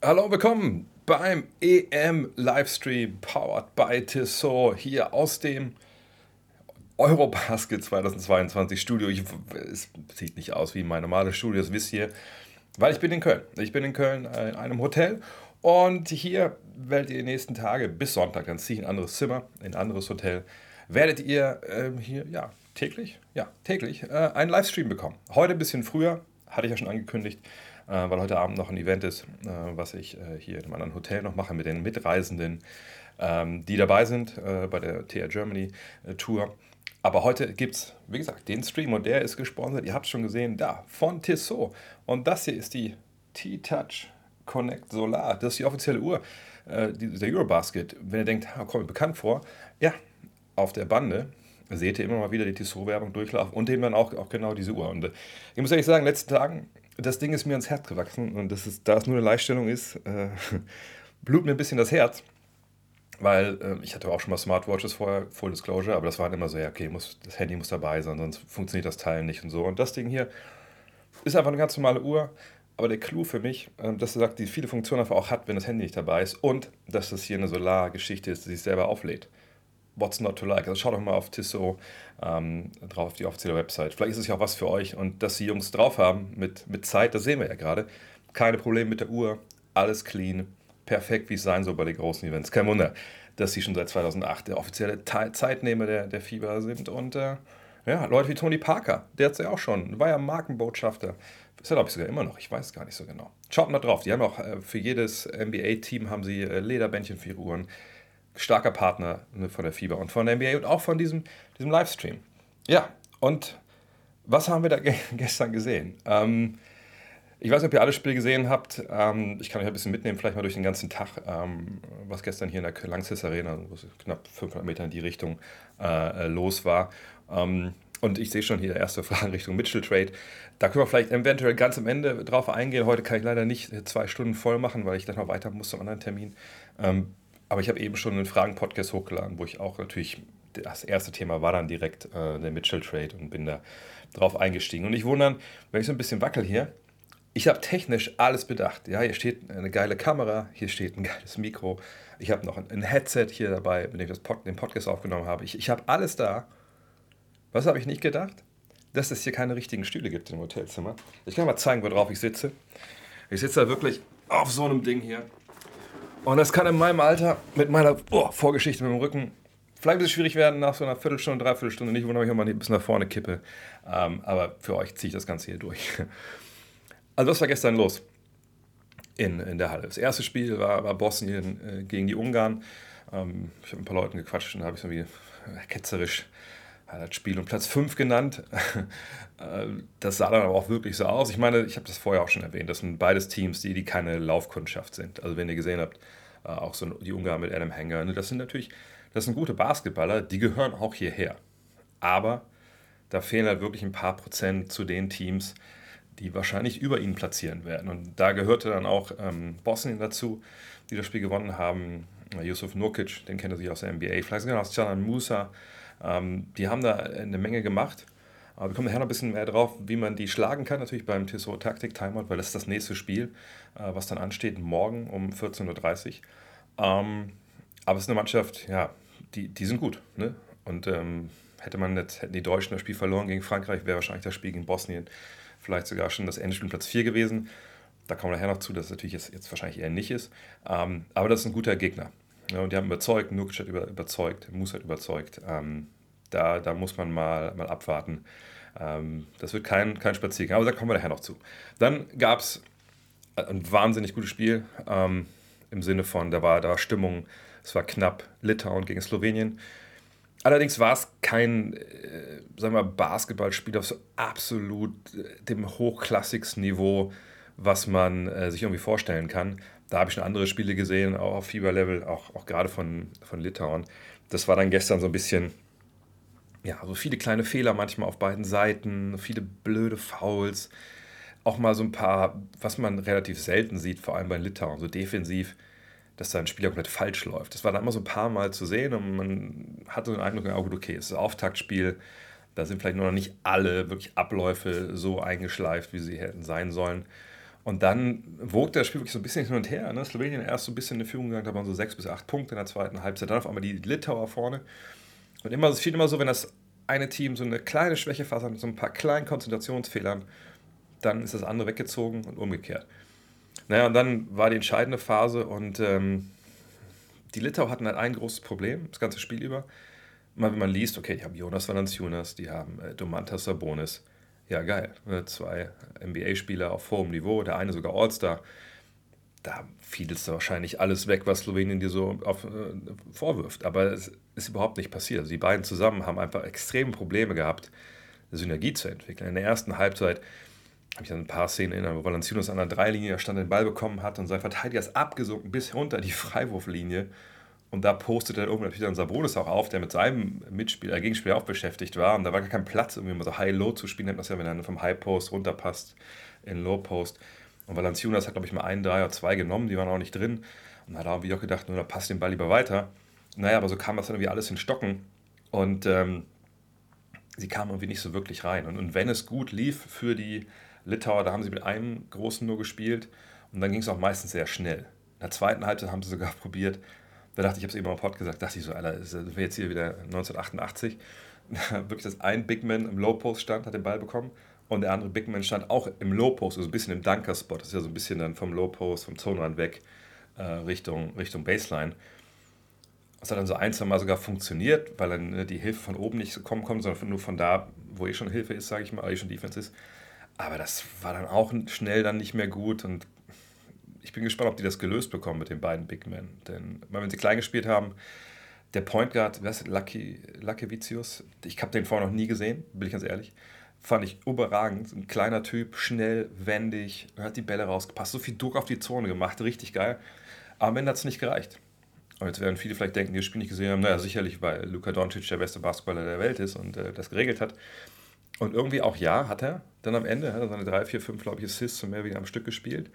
Hallo, willkommen beim EM Livestream powered by Tissot hier aus dem Eurobasket 2022 Studio. Ich, es sieht nicht aus wie mein normales Studio, das wisst ihr, weil ich bin in Köln. Ich bin in Köln in einem Hotel und hier werdet ihr die nächsten Tage bis Sonntag, dann ziehe ich ein anderes Zimmer, ein anderes Hotel, werdet ihr äh, hier, ja, täglich, ja, täglich äh, einen Livestream bekommen. Heute ein bisschen früher, hatte ich ja schon angekündigt, äh, weil heute Abend noch ein Event ist, äh, was ich äh, hier in einem anderen Hotel noch mache mit den Mitreisenden, ähm, die dabei sind äh, bei der TR Germany Tour. Aber heute gibt es, wie gesagt, den Stream und der ist gesponsert, ihr habt es schon gesehen, da, von Tissot. Und das hier ist die T-Touch Connect Solar. Das ist die offizielle Uhr äh, der Eurobasket. Wenn ihr denkt, ha, kommt mir bekannt vor, ja, auf der Bande seht ihr immer mal wieder die Tissot-Werbung durchlaufen und eben dann auch, auch genau diese Uhr. Und äh, ich muss ehrlich sagen, in den letzten Tagen, das Ding ist mir ans Herz gewachsen und das ist, da es nur eine Leiststellung ist, äh, blutet mir ein bisschen das Herz. Weil äh, ich hatte auch schon mal Smartwatches vorher, Full Disclosure, aber das war immer so, ja, okay, muss, das Handy muss dabei sein, sonst funktioniert das Teil nicht und so. Und das Ding hier ist einfach eine ganz normale Uhr, aber der Clou für mich, äh, dass du sagst, die viele Funktionen einfach auch hat, wenn das Handy nicht dabei ist und dass das hier eine Solargeschichte ist, die sich selber auflädt. What's not to like? Also schaut doch mal auf Tissot ähm, drauf, auf die offizielle Website. Vielleicht ist es ja auch was für euch und dass die Jungs drauf haben mit, mit Zeit, das sehen wir ja gerade. Keine Probleme mit der Uhr, alles clean, perfekt, wie es sein soll bei den großen Events. Kein Wunder, dass sie schon seit 2008 der offizielle Zeitnehmer der, der FIBA sind und äh, ja, Leute wie Tony Parker, der hat es ja auch schon, war ja Markenbotschafter ist ja, glaube ich, sogar immer noch. Ich weiß gar nicht so genau. Schaut mal drauf. Die haben auch äh, für jedes NBA-Team haben sie äh, Lederbändchen für ihre Uhren. Starker Partner ne, von der FIBA und von der NBA und auch von diesem, diesem Livestream. Ja, und was haben wir da ge gestern gesehen? Ähm, ich weiß nicht, ob ihr alle Spiele gesehen habt. Ähm, ich kann euch ein bisschen mitnehmen, vielleicht mal durch den ganzen Tag, ähm, was gestern hier in der Langsys Arena, knapp 500 Meter in die Richtung äh, los war. Ähm, und ich sehe schon hier erste Fragen Richtung Mitchell Trade. Da können wir vielleicht eventuell ganz am Ende drauf eingehen. Heute kann ich leider nicht zwei Stunden voll machen, weil ich dann noch weiter muss zum anderen Termin. Aber ich habe eben schon einen Fragen-Podcast hochgeladen, wo ich auch natürlich, das erste Thema war dann direkt äh, der Mitchell Trade und bin da drauf eingestiegen. Und ich wundern, wenn ich so ein bisschen wackel hier, ich habe technisch alles bedacht. Ja, hier steht eine geile Kamera, hier steht ein geiles Mikro. Ich habe noch ein, Headset hier dabei, mit dem ich Pod, den Podcast aufgenommen habe. Ich, ich habe alles da was habe ich nicht gedacht? Dass es hier keine richtigen Stühle gibt im Hotelzimmer. Ich kann mal zeigen, worauf ich sitze. Ich sitze da wirklich auf so einem Ding hier. Und das kann in meinem Alter mit meiner oh, Vorgeschichte mit dem Rücken vielleicht ein bisschen schwierig werden nach so einer Viertelstunde, Dreiviertelstunde. Nicht wundern, wenn ich mal ein bisschen nach vorne kippe. Ähm, aber für euch ziehe ich das Ganze hier durch. Also, was war gestern los in, in der Halle? Das erste Spiel war, war Bosnien äh, gegen die Ungarn. Ähm, ich habe mit ein paar Leuten gequatscht und da habe ich so wie ketzerisch das Spiel um Platz 5 genannt. Äh, das sah dann aber auch wirklich so aus. Ich meine, ich habe das vorher auch schon erwähnt, das sind beides Teams, die, die keine Laufkundschaft sind. Also wenn ihr gesehen habt, äh, auch so die Ungarn mit Adam Hanger, ne, das sind natürlich, das sind gute Basketballer, die gehören auch hierher. Aber da fehlen halt wirklich ein paar Prozent zu den Teams, die wahrscheinlich über ihnen platzieren werden. Und da gehörte dann auch ähm, Bosnien dazu, die das Spiel gewonnen haben. Yusuf Nurkic, den kennt ihr sich aus der NBA, vielleicht sogar aus Canan Musa, ähm, die haben da eine Menge gemacht. Aber wir kommen nachher noch ein bisschen mehr drauf, wie man die schlagen kann, natürlich beim Tissot Taktik Timeout, weil das ist das nächste Spiel, äh, was dann ansteht, morgen um 14.30 Uhr. Ähm, aber es ist eine Mannschaft, ja, die, die sind gut. Ne? Und ähm, hätte man jetzt, hätten die Deutschen das Spiel verloren gegen Frankreich, wäre wahrscheinlich das Spiel gegen Bosnien vielleicht sogar schon das Endspiel Platz 4 gewesen. Da kommen wir nachher noch zu, dass es natürlich jetzt, jetzt wahrscheinlich eher nicht ist. Ähm, aber das ist ein guter Gegner. Ja, und die haben überzeugt, Nurkic hat über, überzeugt, Mus hat überzeugt. Ähm, da, da muss man mal, mal abwarten. Ähm, das wird kein, kein Spaziergang, aber da kommen wir nachher noch zu. Dann gab es ein wahnsinnig gutes Spiel ähm, im Sinne von, da war, da war Stimmung, es war knapp, Litauen gegen Slowenien. Allerdings war es kein, äh, sagen wir, Basketballspiel auf so absolut äh, dem hochklassigsten Niveau, was man äh, sich irgendwie vorstellen kann. Da habe ich schon andere Spiele gesehen, auch auf Fieberlevel, auch, auch gerade von, von Litauen. Das war dann gestern so ein bisschen, ja, so viele kleine Fehler manchmal auf beiden Seiten, viele blöde Fouls, auch mal so ein paar, was man relativ selten sieht, vor allem bei Litauen, so defensiv, dass da ein Spieler komplett falsch läuft. Das war dann immer so ein paar Mal zu sehen und man hatte den Eindruck, oh okay, es ist ein Auftaktspiel, da sind vielleicht noch nicht alle wirklich Abläufe so eingeschleift, wie sie hätten sein sollen. Und dann wogte das Spiel wirklich so ein bisschen hin und her. Ne? Slowenien erst so ein bisschen in die Führung gegangen, da waren so sechs bis acht Punkte in der zweiten Halbzeit. Dann auf einmal die Litauer vorne. Und immer, es fiel immer so, wenn das eine Team so eine kleine Schwächephase hat mit so ein paar kleinen Konzentrationsfehlern, dann ist das andere weggezogen und umgekehrt. Naja, und dann war die entscheidende Phase und ähm, die Litauer hatten halt ein großes Problem, das ganze Spiel über. Mal wenn man liest, okay, die haben Jonas Valanciunas, die haben äh, Domantas Sabonis, ja, geil. Ne, zwei NBA-Spieler auf hohem Niveau, der eine sogar All-Star. Da fiel es wahrscheinlich alles weg, was Slowenien dir so auf, äh, vorwirft. Aber es ist überhaupt nicht passiert. Also die beiden zusammen haben einfach extreme Probleme gehabt, Synergie zu entwickeln. In der ersten Halbzeit habe ich an ein paar Szenen erinnert, wo Valanciunas an der Dreilinie stand, den Ball bekommen hat und sein Verteidiger ist abgesunken bis runter die Freiwurflinie und da postet dann irgendwann natürlich dann Sabonis auch auf, der mit seinem Mitspieler, äh, Gegenspieler auch beschäftigt war. Und da war gar kein Platz, irgendwie mal so High-Low zu spielen, nennt das ja, wenn er vom High-Post runterpasst in Low-Post. Und Valanciunas hat, glaube ich, mal einen, drei oder zwei genommen, die waren auch nicht drin. Und hat auch gedacht, nur da passt den Ball lieber weiter. Naja, aber so kam das dann irgendwie alles in Stocken. Und ähm, sie kamen irgendwie nicht so wirklich rein. Und, und wenn es gut lief für die Litauer, da haben sie mit einem Großen nur gespielt. Und dann ging es auch meistens sehr schnell. In der zweiten Halbzeit haben sie sogar probiert, da dachte ich, ich habe es eben am Pod gesagt, dachte ich so, Alter, sind wir jetzt hier wieder 1988. Wirklich, dass ein Big Man im Low Post stand, hat den Ball bekommen und der andere Big Man stand auch im Low Post, also ein bisschen im Dunker-Spot. Das ist ja so ein bisschen dann vom Low Post, vom Zonenrand weg äh, Richtung, Richtung Baseline. Das hat dann so ein, zwei Mal sogar funktioniert, weil dann ne, die Hilfe von oben nicht kommen kommt, sondern nur von da, wo eh schon Hilfe ist, sage ich mal, eh schon Defense ist. Aber das war dann auch schnell dann nicht mehr gut und ich bin gespannt, ob die das gelöst bekommen mit den beiden Big Men. Denn wenn sie klein gespielt haben, der Point Guard, wer Lucky, Lucky ich habe den vorher noch nie gesehen, bin ich ganz ehrlich. Fand ich überragend. Ein kleiner Typ, schnell, wendig, hat die Bälle rausgepasst, so viel Druck auf die Zone gemacht, richtig geil. Aber am Ende hat es nicht gereicht. Und jetzt werden viele vielleicht denken, die das Spiel nicht gesehen haben, naja, sicherlich, weil Luka Doncic der beste Basketballer der Welt ist und äh, das geregelt hat. Und irgendwie auch ja, hat er dann am Ende, hat er seine 3, 4, 5, glaube ich, Assists und mehr wieder am Stück gespielt.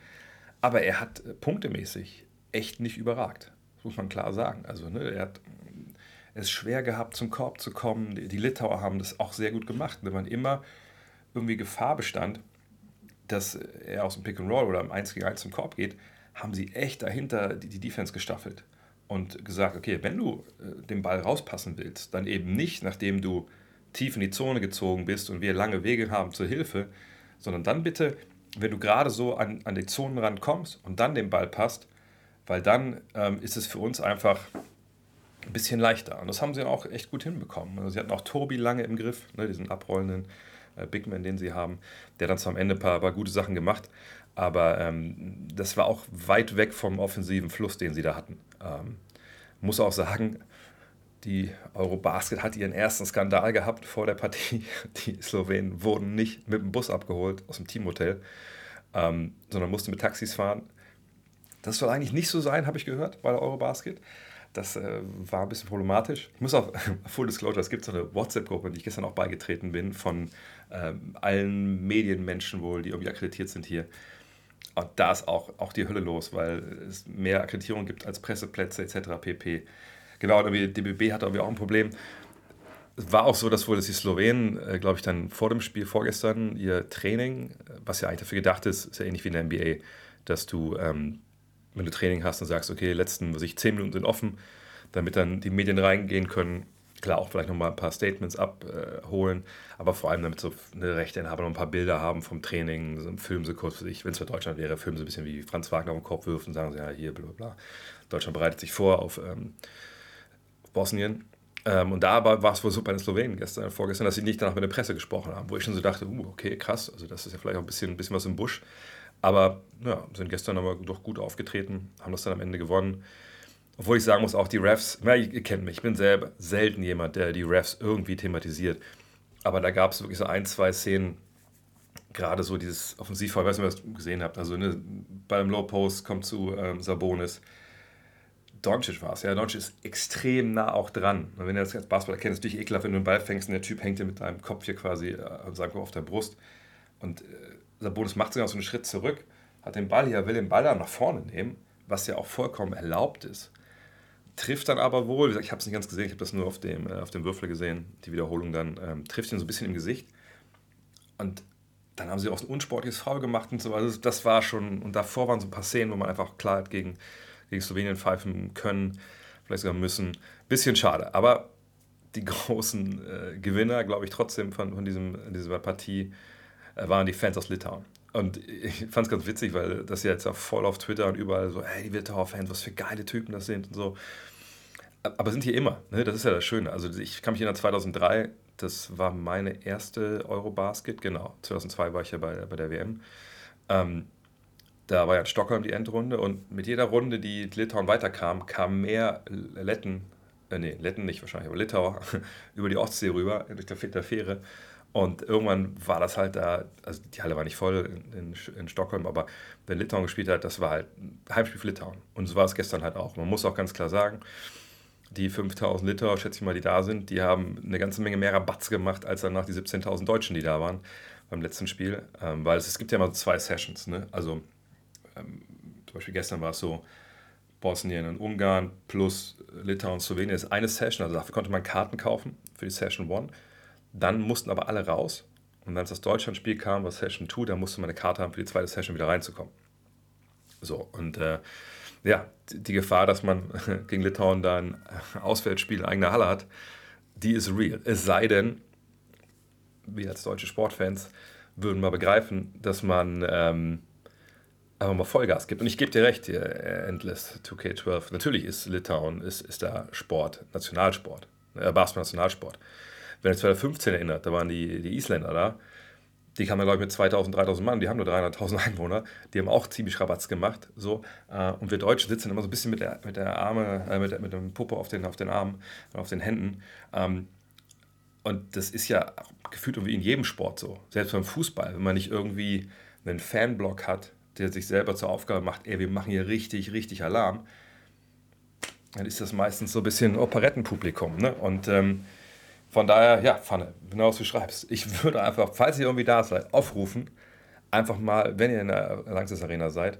Aber er hat äh, punktemäßig echt nicht überragt. Das muss man klar sagen. Also, ne, er hat es schwer gehabt, zum Korb zu kommen. Die, die Litauer haben das auch sehr gut gemacht. Wenn man immer irgendwie Gefahr bestand, dass er aus dem Pick and Roll oder im 1 gegen 1 zum Korb geht, haben sie echt dahinter die, die Defense gestaffelt und gesagt, okay, wenn du äh, den Ball rauspassen willst, dann eben nicht, nachdem du tief in die Zone gezogen bist und wir lange Wege haben zur Hilfe, sondern dann bitte wenn du gerade so an, an die Zonenrand kommst und dann den Ball passt, weil dann ähm, ist es für uns einfach ein bisschen leichter. Und das haben sie auch echt gut hinbekommen. Also sie hatten auch Tobi lange im Griff, ne, diesen abrollenden äh, Big Man, den sie haben. Der dann zwar am Ende ein paar, paar gute Sachen gemacht, aber ähm, das war auch weit weg vom offensiven Fluss, den sie da hatten. Ähm, muss auch sagen, die Eurobasket hat ihren ersten Skandal gehabt vor der Partie. Die Slowenen wurden nicht mit dem Bus abgeholt aus dem Teamhotel, ähm, sondern mussten mit Taxis fahren. Das soll eigentlich nicht so sein, habe ich gehört, bei der Eurobasket. Das äh, war ein bisschen problematisch. Ich muss auch, Full Disclosure, es gibt so eine WhatsApp-Gruppe, die ich gestern auch beigetreten bin, von ähm, allen Medienmenschen wohl, die irgendwie akkreditiert sind hier. Und da ist auch, auch die Hölle los, weil es mehr Akkreditierung gibt als Presseplätze etc. pp. Genau, und irgendwie DBB hatte irgendwie auch ein Problem. Es war auch so, dass wohl dass die Slowenen, äh, glaube ich, dann vor dem Spiel vorgestern ihr Training, was ja eigentlich dafür gedacht ist, ist ja ähnlich wie in der NBA, dass du, ähm, wenn du Training hast und sagst, okay, die letzten, was ich, zehn Minuten sind offen, damit dann die Medien reingehen können, klar auch vielleicht nochmal ein paar Statements abholen, aber vor allem damit so eine Rechteinhaber noch ein paar Bilder haben vom Training, so filmen sie kurz für sich, wenn es für Deutschland wäre, filmen sie ein bisschen wie Franz Wagner auf den Kopf wirft und sagen sie, ja, hier, bla bla. Deutschland bereitet sich vor auf ähm, Bosnien. Ähm, und da war, es wohl super in Slowenien gestern, vorgestern, dass sie nicht danach mit der Presse gesprochen haben, wo ich schon so dachte, uh, okay, krass, also das ist ja vielleicht auch ein bisschen, ein bisschen was im Busch. Aber ja, sind gestern aber doch gut aufgetreten, haben das dann am Ende gewonnen. Obwohl ich sagen muss, auch die Refs, na, ihr, kennt mich, ich bin selber selten jemand, der die Refs irgendwie thematisiert. Aber da gab es wirklich so ein, zwei Szenen, gerade so dieses Offensivfall, ich weiß nicht, was ihr gesehen habt. Also ne, beim Low Post kommt zu ähm, Sabonis Doncic war es. Ja, Doncic ist extrem nah auch dran. Und wenn ihr das als Basketballer kennt, ist es natürlich ekelhaft, wenn du einen Ball fängst und der Typ hängt dir mit deinem Kopf hier quasi äh, sagen auf der Brust. Und äh, Sabonis macht sogar so einen Schritt zurück, hat den Ball hier, will den Ball dann nach vorne nehmen, was ja auch vollkommen erlaubt ist. Trifft dann aber wohl, ich habe es nicht ganz gesehen, ich habe das nur auf dem, äh, auf dem Würfel gesehen, die Wiederholung dann, ähm, trifft ihn so ein bisschen im Gesicht. Und dann haben sie auch ein unsportliches Foul gemacht und so. Also das war schon, und davor waren so ein paar Szenen, wo man einfach klar hat gegen, gegen Slowenien pfeifen können, vielleicht sogar müssen. Bisschen schade, aber die großen äh, Gewinner, glaube ich, trotzdem von, von diesem, dieser Partie äh, waren die Fans aus Litauen. Und ich fand es ganz witzig, weil das ja jetzt auch voll auf Twitter und überall so, hey, die Litauer Fans, was für geile Typen das sind und so. Aber sind hier immer, ne? das ist ja das Schöne. Also ich kann mich erinnern, 2003, das war meine erste Eurobasket, genau. 2002 war ich ja bei, bei der WM. Ähm, da war ja in Stockholm die Endrunde und mit jeder Runde, die Litauen weiterkam, kamen mehr Letten, äh, nee, Letten nicht wahrscheinlich, aber Litauer über die Ostsee rüber, durch der Fähre. Und irgendwann war das halt da, also die Halle war nicht voll in, in, Stockholm, aber wenn Litauen gespielt hat, das war halt Heimspiel für Litauen. Und so war es gestern halt auch. Man muss auch ganz klar sagen, die 5000 Liter, schätze ich mal, die da sind, die haben eine ganze Menge mehr Rabatz gemacht als danach die 17.000 Deutschen, die da waren beim letzten Spiel. Ähm, weil es, es gibt ja immer so zwei Sessions. Ne? Also ähm, zum Beispiel gestern war es so, Bosnien und Ungarn plus Litauen und Slowenien ist eine Session. Also dafür konnte man Karten kaufen für die Session 1. Dann mussten aber alle raus. Und als das Deutschlandspiel kam, was Session 2, dann musste man eine Karte haben, für die zweite Session wieder reinzukommen. So, und äh, ja, die Gefahr, dass man gegen Litauen da ein Auswärtsspiel in eigener Halle hat, die ist real. Es sei denn, wir als deutsche Sportfans würden mal begreifen, dass man ähm, einfach mal Vollgas gibt. Und ich gebe dir recht, hier, äh, Endless 2K12. Natürlich ist Litauen ist, ist da Sport, Nationalsport, äh, Basketball-Nationalsport. Wenn ihr 2015 erinnert, da waren die, die Isländer da, die kamen, glaube ich, mit 2000, 3000 Mann, die haben nur 300.000 Einwohner, die haben auch ziemlich Rabatz gemacht. So. Äh, und wir Deutschen sitzen immer so ein bisschen mit der, mit der Arme, äh, mit, mit dem Puppe auf den, auf den Armen auf den Händen. Ähm, und das ist ja gefühlt irgendwie in jedem Sport so. Selbst beim Fußball, wenn man nicht irgendwie einen Fanblock hat, der sich selber zur Aufgabe macht, ey, wir machen hier richtig, richtig Alarm, dann ist das meistens so ein bisschen Operettenpublikum. Ne? Und ähm, von daher, ja, Pfanne, genau was du schreibst. Ich würde einfach, falls ihr irgendwie da seid, aufrufen, einfach mal, wenn ihr in der Langsys Arena seid,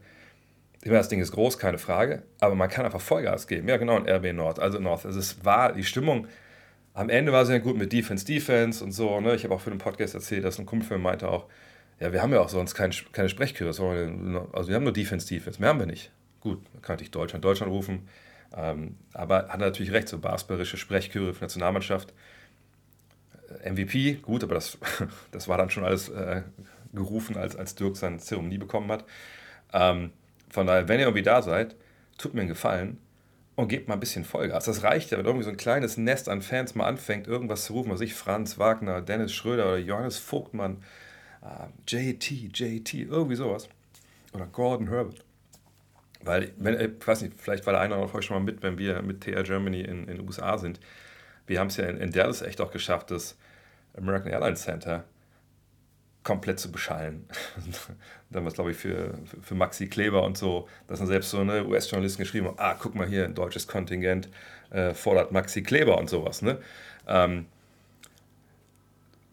ich meine, das Ding ist groß, keine Frage, aber man kann einfach Vollgas geben. Ja, genau, in RB Nord. Also North. Also es war, die Stimmung, am Ende war sehr gut mit Defense, Defense und so. Ne? Ich habe auch für den Podcast erzählt, dass ein Kumpel für meinte auch, ja, wir haben ja auch sonst kein, keine Sprechchöre. Also wir haben nur Defense, Defense. Mehr haben wir nicht. Gut, dann kann ich Deutschland, Deutschland rufen. Ähm, aber hat natürlich recht, so basketballische Sprechchöre für Nationalmannschaft MVP, gut, aber das, das war dann schon alles äh, gerufen, als, als Dirk seine Zeremonie bekommen hat. Ähm, von daher, wenn ihr irgendwie da seid, tut mir einen Gefallen und gebt mal ein bisschen Vollgas. Das reicht ja, wenn irgendwie so ein kleines Nest an Fans mal anfängt, irgendwas zu rufen, was ich, Franz Wagner, Dennis Schröder oder Johannes Vogtmann, äh, JT, JT, irgendwie sowas. Oder Gordon Herbert. Weil, wenn, äh, ich weiß nicht, vielleicht war der eine oder euch schon mal mit, wenn wir mit TR Germany in den USA sind wir haben es ja in, in Dallas echt auch geschafft, das American Airlines Center komplett zu beschallen. dann war es, glaube ich, für, für, Maxi Kleber und so, dass dann selbst so eine US-Journalisten geschrieben haben, ah, guck mal hier, ein deutsches Kontingent äh, fordert Maxi Kleber und sowas. Ne? Ähm,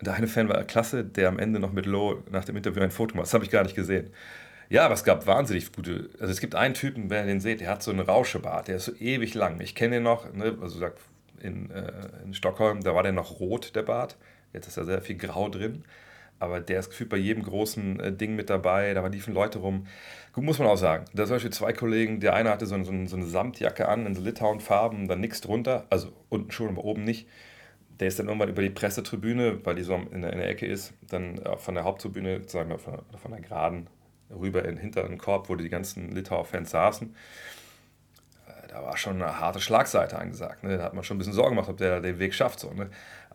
der eine Fan war klasse, der am Ende noch mit Low nach dem Interview ein Foto macht. Das habe ich gar nicht gesehen. Ja, aber es gab wahnsinnig gute. Also es gibt einen Typen, wenn ihr den seht, der hat so einen Rauschebart, der ist so ewig lang. Ich kenne ihn noch, ne, also in, äh, in Stockholm, da war der noch rot, der Bart. Jetzt ist da sehr viel Grau drin. Aber der ist gefühlt bei jedem großen äh, Ding mit dabei. Da liefen Leute rum. Gut, muss man auch sagen. Da zum Beispiel zwei Kollegen. Der eine hatte so, so, so eine Samtjacke an in so Litauen-Farben, dann nichts drunter. Also unten schon, aber oben nicht. Der ist dann irgendwann über die Pressetribüne, weil die so in der, in der Ecke ist, dann von der Haupttribüne, sagen wir von, von der Geraden, rüber in, den Korb, wo die ganzen Litauer-Fans saßen da war schon eine harte Schlagseite angesagt. Ne? Da hat man schon ein bisschen Sorgen gemacht, ob der den Weg schafft. So, ne?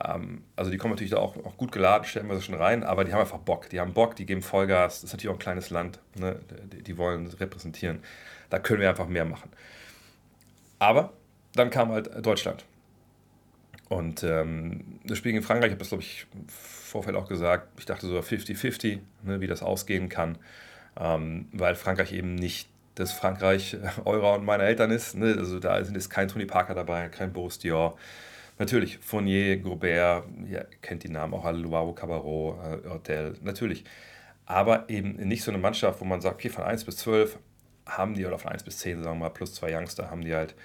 Ähm, also die kommen natürlich da auch, auch gut geladen, stellen wir sie schon rein, aber die haben einfach Bock. Die haben Bock, die geben Vollgas. Das ist natürlich auch ein kleines Land. Ne? Die, die wollen repräsentieren. Da können wir einfach mehr machen. Aber dann kam halt Deutschland. Und ähm, das Spiel gegen Frankreich, ich habe das, glaube ich, im Vorfeld auch gesagt, ich dachte so 50-50, ne, wie das ausgehen kann, ähm, weil Frankreich eben nicht das Frankreich eurer und meiner Eltern ist. Ne? Also da jetzt kein Tony Parker dabei, kein Boris Dior. Natürlich, Fournier, Gobert, ihr kennt die Namen auch alle, Luavo Cabarro, äh, Hotel, natürlich. Aber eben nicht so eine Mannschaft, wo man sagt, okay, von 1 bis 12 haben die, oder von 1 bis 10, sagen wir mal, plus zwei Youngster, haben die halt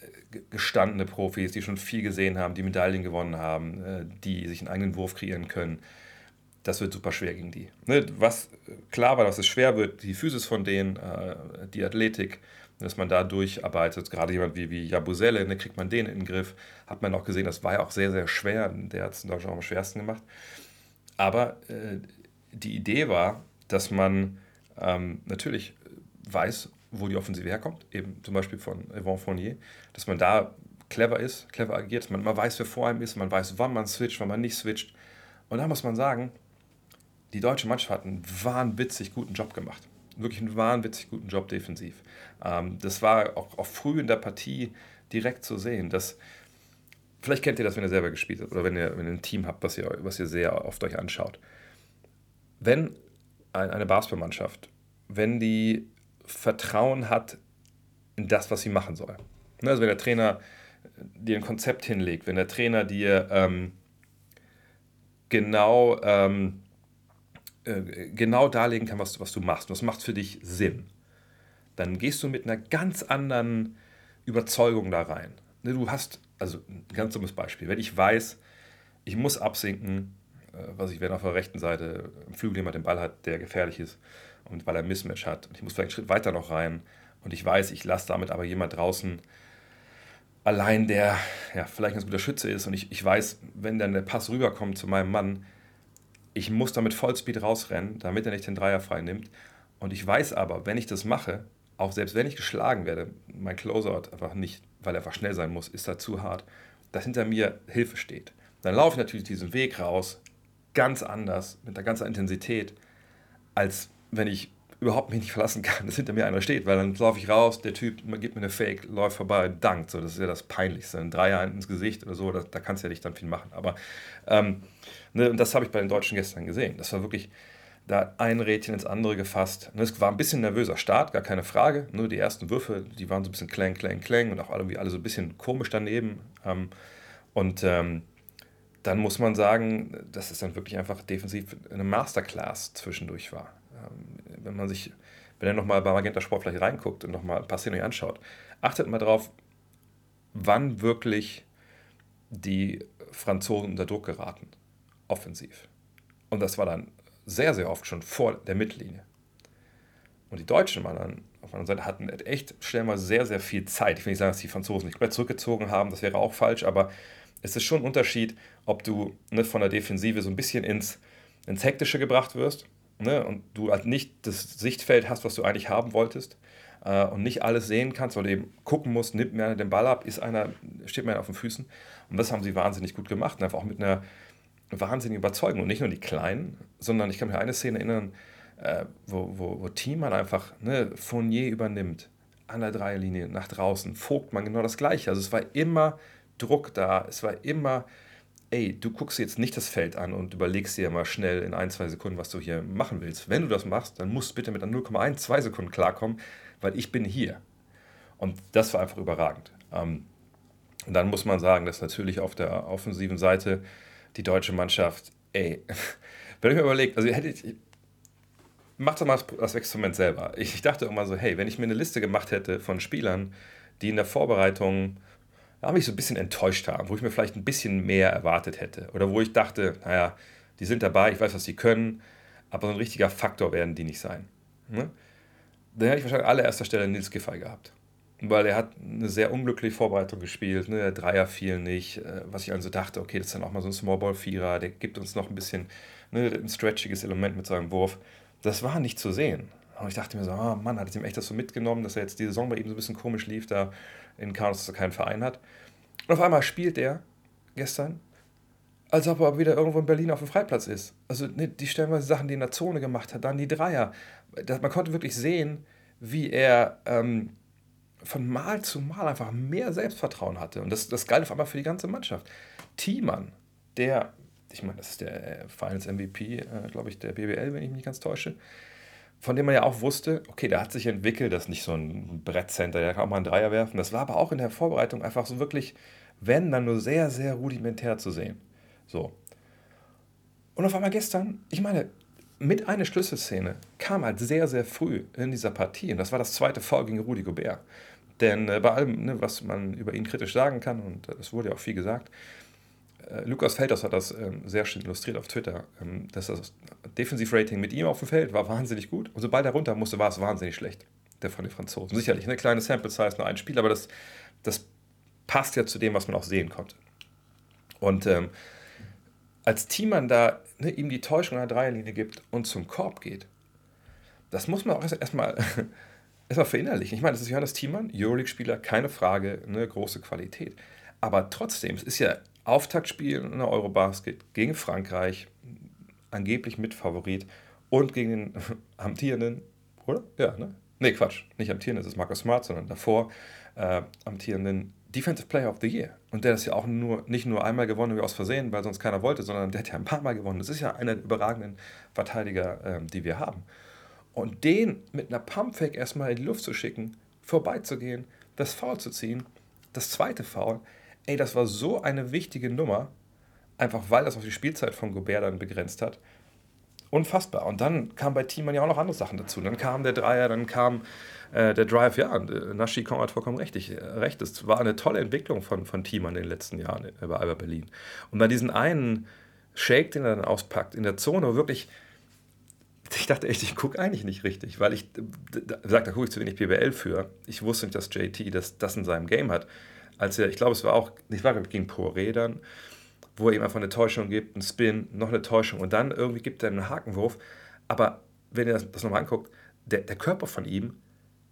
äh, gestandene Profis, die schon viel gesehen haben, die Medaillen gewonnen haben, äh, die sich einen eigenen Wurf kreieren können das wird super schwer gegen die. Ne, was klar war, dass es schwer wird, die Physis von denen, äh, die Athletik, dass man da durcharbeitet. Gerade jemand wie, wie Jabusele, ne, kriegt man den in den Griff. Hat man auch gesehen, das war ja auch sehr, sehr schwer. Der hat es in Deutschland auch am schwersten gemacht. Aber äh, die Idee war, dass man ähm, natürlich weiß, wo die Offensive herkommt, eben zum Beispiel von Yvon Fournier, dass man da clever ist, clever agiert, dass man immer weiß, wer vor einem ist, man weiß, wann man switcht, wann man nicht switcht. Und da muss man sagen, die deutsche Mannschaft hat einen wahnwitzig guten Job gemacht. Wirklich einen wahnwitzig guten Job defensiv. Ähm, das war auch, auch früh in der Partie direkt zu sehen, dass vielleicht kennt ihr das, wenn ihr selber gespielt habt oder wenn ihr, wenn ihr ein Team habt, was ihr, was ihr sehr oft euch anschaut. Wenn eine Basketballmannschaft, wenn die Vertrauen hat in das, was sie machen soll. Ne, also wenn der Trainer dir ein Konzept hinlegt, wenn der Trainer dir ähm, genau, ähm, äh, genau darlegen kann, was, was du machst, und das macht für dich Sinn, dann gehst du mit einer ganz anderen Überzeugung da rein. Ne, du hast, also ein ganz dummes Beispiel, wenn ich weiß, ich muss absinken, äh, was ich, wenn auf der rechten Seite im Flügel jemand den Ball hat, der gefährlich ist, und weil er ein Mismatch hat. Und ich muss vielleicht einen Schritt weiter noch rein. Und ich weiß, ich lasse damit aber jemand draußen allein, der ja, vielleicht ein guter Schütze ist. Und ich, ich weiß, wenn dann der Pass rüberkommt zu meinem Mann, ich muss damit Vollspeed rausrennen, damit er nicht den Dreier frei nimmt. Und ich weiß aber, wenn ich das mache, auch selbst wenn ich geschlagen werde, mein Closeout einfach nicht, weil er einfach schnell sein muss, ist da zu hart, dass hinter mir Hilfe steht. Dann laufe ich natürlich diesen Weg raus, ganz anders, mit einer ganzen Intensität, als wenn ich überhaupt mich nicht verlassen kann, dass hinter mir einer steht, weil dann laufe ich raus, der Typ gibt mir eine Fake, läuft vorbei, dankt. So, das ist ja das Peinlichste. Ein Dreier ins Gesicht oder so, da, da kannst du ja nicht dann viel machen. Aber ähm, ne, und das habe ich bei den Deutschen gestern gesehen. Das war wirklich da ein Rädchen ins andere gefasst. Und es war ein bisschen nervöser Start, gar keine Frage. Nur die ersten Würfe, die waren so ein bisschen klang, klang, klang und auch irgendwie alle so ein bisschen komisch daneben. Ähm, und ähm, dann muss man sagen, dass es dann wirklich einfach defensiv eine Masterclass zwischendurch war. Ähm, wenn man sich, wenn ihr nochmal bei Magenta Sport vielleicht reinguckt und nochmal ein paar Szenen anschaut, achtet mal drauf, wann wirklich die Franzosen unter Druck geraten, offensiv. Und das war dann sehr, sehr oft schon vor der Mittellinie. Und die Deutschen waren dann auf der anderen Seite hatten echt schnell mal sehr, sehr viel Zeit. Ich will nicht sagen, dass die Franzosen nicht mehr zurückgezogen haben, das wäre auch falsch, aber es ist schon ein Unterschied, ob du ne, von der Defensive so ein bisschen ins, ins Hektische gebracht wirst ne, und du halt nicht das Sichtfeld hast, was du eigentlich haben wolltest äh, und nicht alles sehen kannst oder eben gucken musst, nimmt mir einer den Ball ab, ist einer, steht mir einer auf den Füßen. Und das haben sie wahnsinnig gut gemacht einfach auch mit einer wahnsinnigen Überzeugung. Und nicht nur die Kleinen, sondern ich kann mich an eine Szene erinnern, äh, wo, wo, wo Thiemann einfach ne, Fournier übernimmt, an der Dreierlinie nach draußen, Vogtmann genau das Gleiche. Also es war immer Druck da, es war immer ey, du guckst jetzt nicht das Feld an und überlegst dir mal schnell in ein, zwei Sekunden, was du hier machen willst. Wenn du das machst, dann musst du bitte mit 0,1, 2 Sekunden klarkommen, weil ich bin hier. Und das war einfach überragend. Ähm, und dann muss man sagen, dass natürlich auf der offensiven Seite die deutsche Mannschaft, ey, wenn ich mir überlegt, also hätte ich, mach doch mal das Experiment selber. Ich, ich dachte immer so, hey, wenn ich mir eine Liste gemacht hätte von Spielern, die in der Vorbereitung da mich so ein bisschen enttäuscht haben, wo ich mir vielleicht ein bisschen mehr erwartet hätte. Oder wo ich dachte, naja, die sind dabei, ich weiß, was sie können, aber so ein richtiger Faktor werden die nicht sein. Ne? Dann hätte ich wahrscheinlich allererster Stelle Nils Giffey gehabt. Weil er hat eine sehr unglückliche Vorbereitung gespielt, ne? der Dreier fiel nicht, äh, was ich also dachte, okay, das ist dann auch mal so ein Smallball-Vierer, der gibt uns noch ein bisschen ne, ein stretchiges Element mit seinem Wurf. Das war nicht zu sehen. Und ich dachte mir so, oh Mann, hat es ihm echt das so mitgenommen, dass er jetzt die Saison bei ihm so ein bisschen komisch lief, da in Carlos, dass er keinen Verein hat. Und auf einmal spielt er gestern, als ob er wieder irgendwo in Berlin auf dem Freiplatz ist. Also ne, die stellenweise Sachen, die er in der Zone gemacht hat, dann die Dreier. Man konnte wirklich sehen, wie er ähm, von Mal zu Mal einfach mehr Selbstvertrauen hatte. Und das, das galt auf einmal für die ganze Mannschaft. Thiemann, der, ich meine, das ist der äh, Finals MVP, äh, glaube ich, der BBL, wenn ich mich nicht ganz täusche, von dem man ja auch wusste, okay, der hat sich entwickelt, das ist nicht so ein Brettcenter, der kann auch mal einen Dreier werfen. Das war aber auch in der Vorbereitung einfach so wirklich, wenn, dann nur sehr, sehr rudimentär zu sehen. So. Und auf einmal gestern, ich meine, mit einer Schlüsselszene kam halt sehr, sehr früh in dieser Partie. Und das war das zweite Foul gegen Rudi Gobert. Denn äh, bei allem, ne, was man über ihn kritisch sagen kann, und es wurde ja auch viel gesagt, äh, Lukas Felders hat das ähm, sehr schön illustriert auf Twitter, ähm, dass das Defensivrating mit ihm auf dem Feld war wahnsinnig gut und sobald er runter musste, war es wahnsinnig schlecht, der von den Franzosen. Sicherlich eine kleine Sample Size, nur ein Spiel, aber das, das passt ja zu dem, was man auch sehen konnte. Und ähm, als Teammann da ne, ihm die Täuschung an der Dreierlinie gibt und zum Korb geht, das muss man auch erstmal erstmal verinnerlichen. Ich meine, das ist Johannes Thiemann, Euroleague-Spieler, keine Frage, eine große Qualität. Aber trotzdem, es ist ja Auftaktspiel in der Eurobasket gegen Frankreich, angeblich mit Favorit und gegen den amtierenden, oder? Ja, ne? Nee, Quatsch, nicht amtierenden, das ist Marcus Smart, sondern davor äh, amtierenden Defensive Player of the Year. Und der ist ja auch nur, nicht nur einmal gewonnen, wie aus Versehen, weil sonst keiner wollte, sondern der hat ja ein paar Mal gewonnen. Das ist ja einer der überragenden Verteidiger, ähm, die wir haben. Und den mit einer Pumpfake erstmal in die Luft zu schicken, vorbeizugehen, das Foul zu ziehen, das zweite Foul, ey, das war so eine wichtige Nummer, einfach weil das auch die Spielzeit von Gobert dann begrenzt hat. Unfassbar. Und dann kam bei Thiemann ja auch noch andere Sachen dazu. Dann kam der Dreier, dann kam äh, der Drive. Ja, äh, Naschi Kong hat vollkommen recht. Äh, recht. Es war eine tolle Entwicklung von, von Thiemann in den letzten Jahren äh, bei Alba Berlin. Und dann diesen einen Shake, den er dann auspackt, in der Zone, wo wirklich ich dachte echt, ich gucke eigentlich nicht richtig, weil ich, sagt, da gucke ich zu wenig PBL für. Ich wusste nicht, dass JT das, das in seinem Game hat. Als er, ich glaube, es war auch, nicht war gegen Poiré dann, wo er ihm einfach eine Täuschung gibt, einen Spin, noch eine Täuschung und dann irgendwie gibt er einen Hakenwurf. Aber wenn ihr das, das nochmal anguckt, der, der Körper von ihm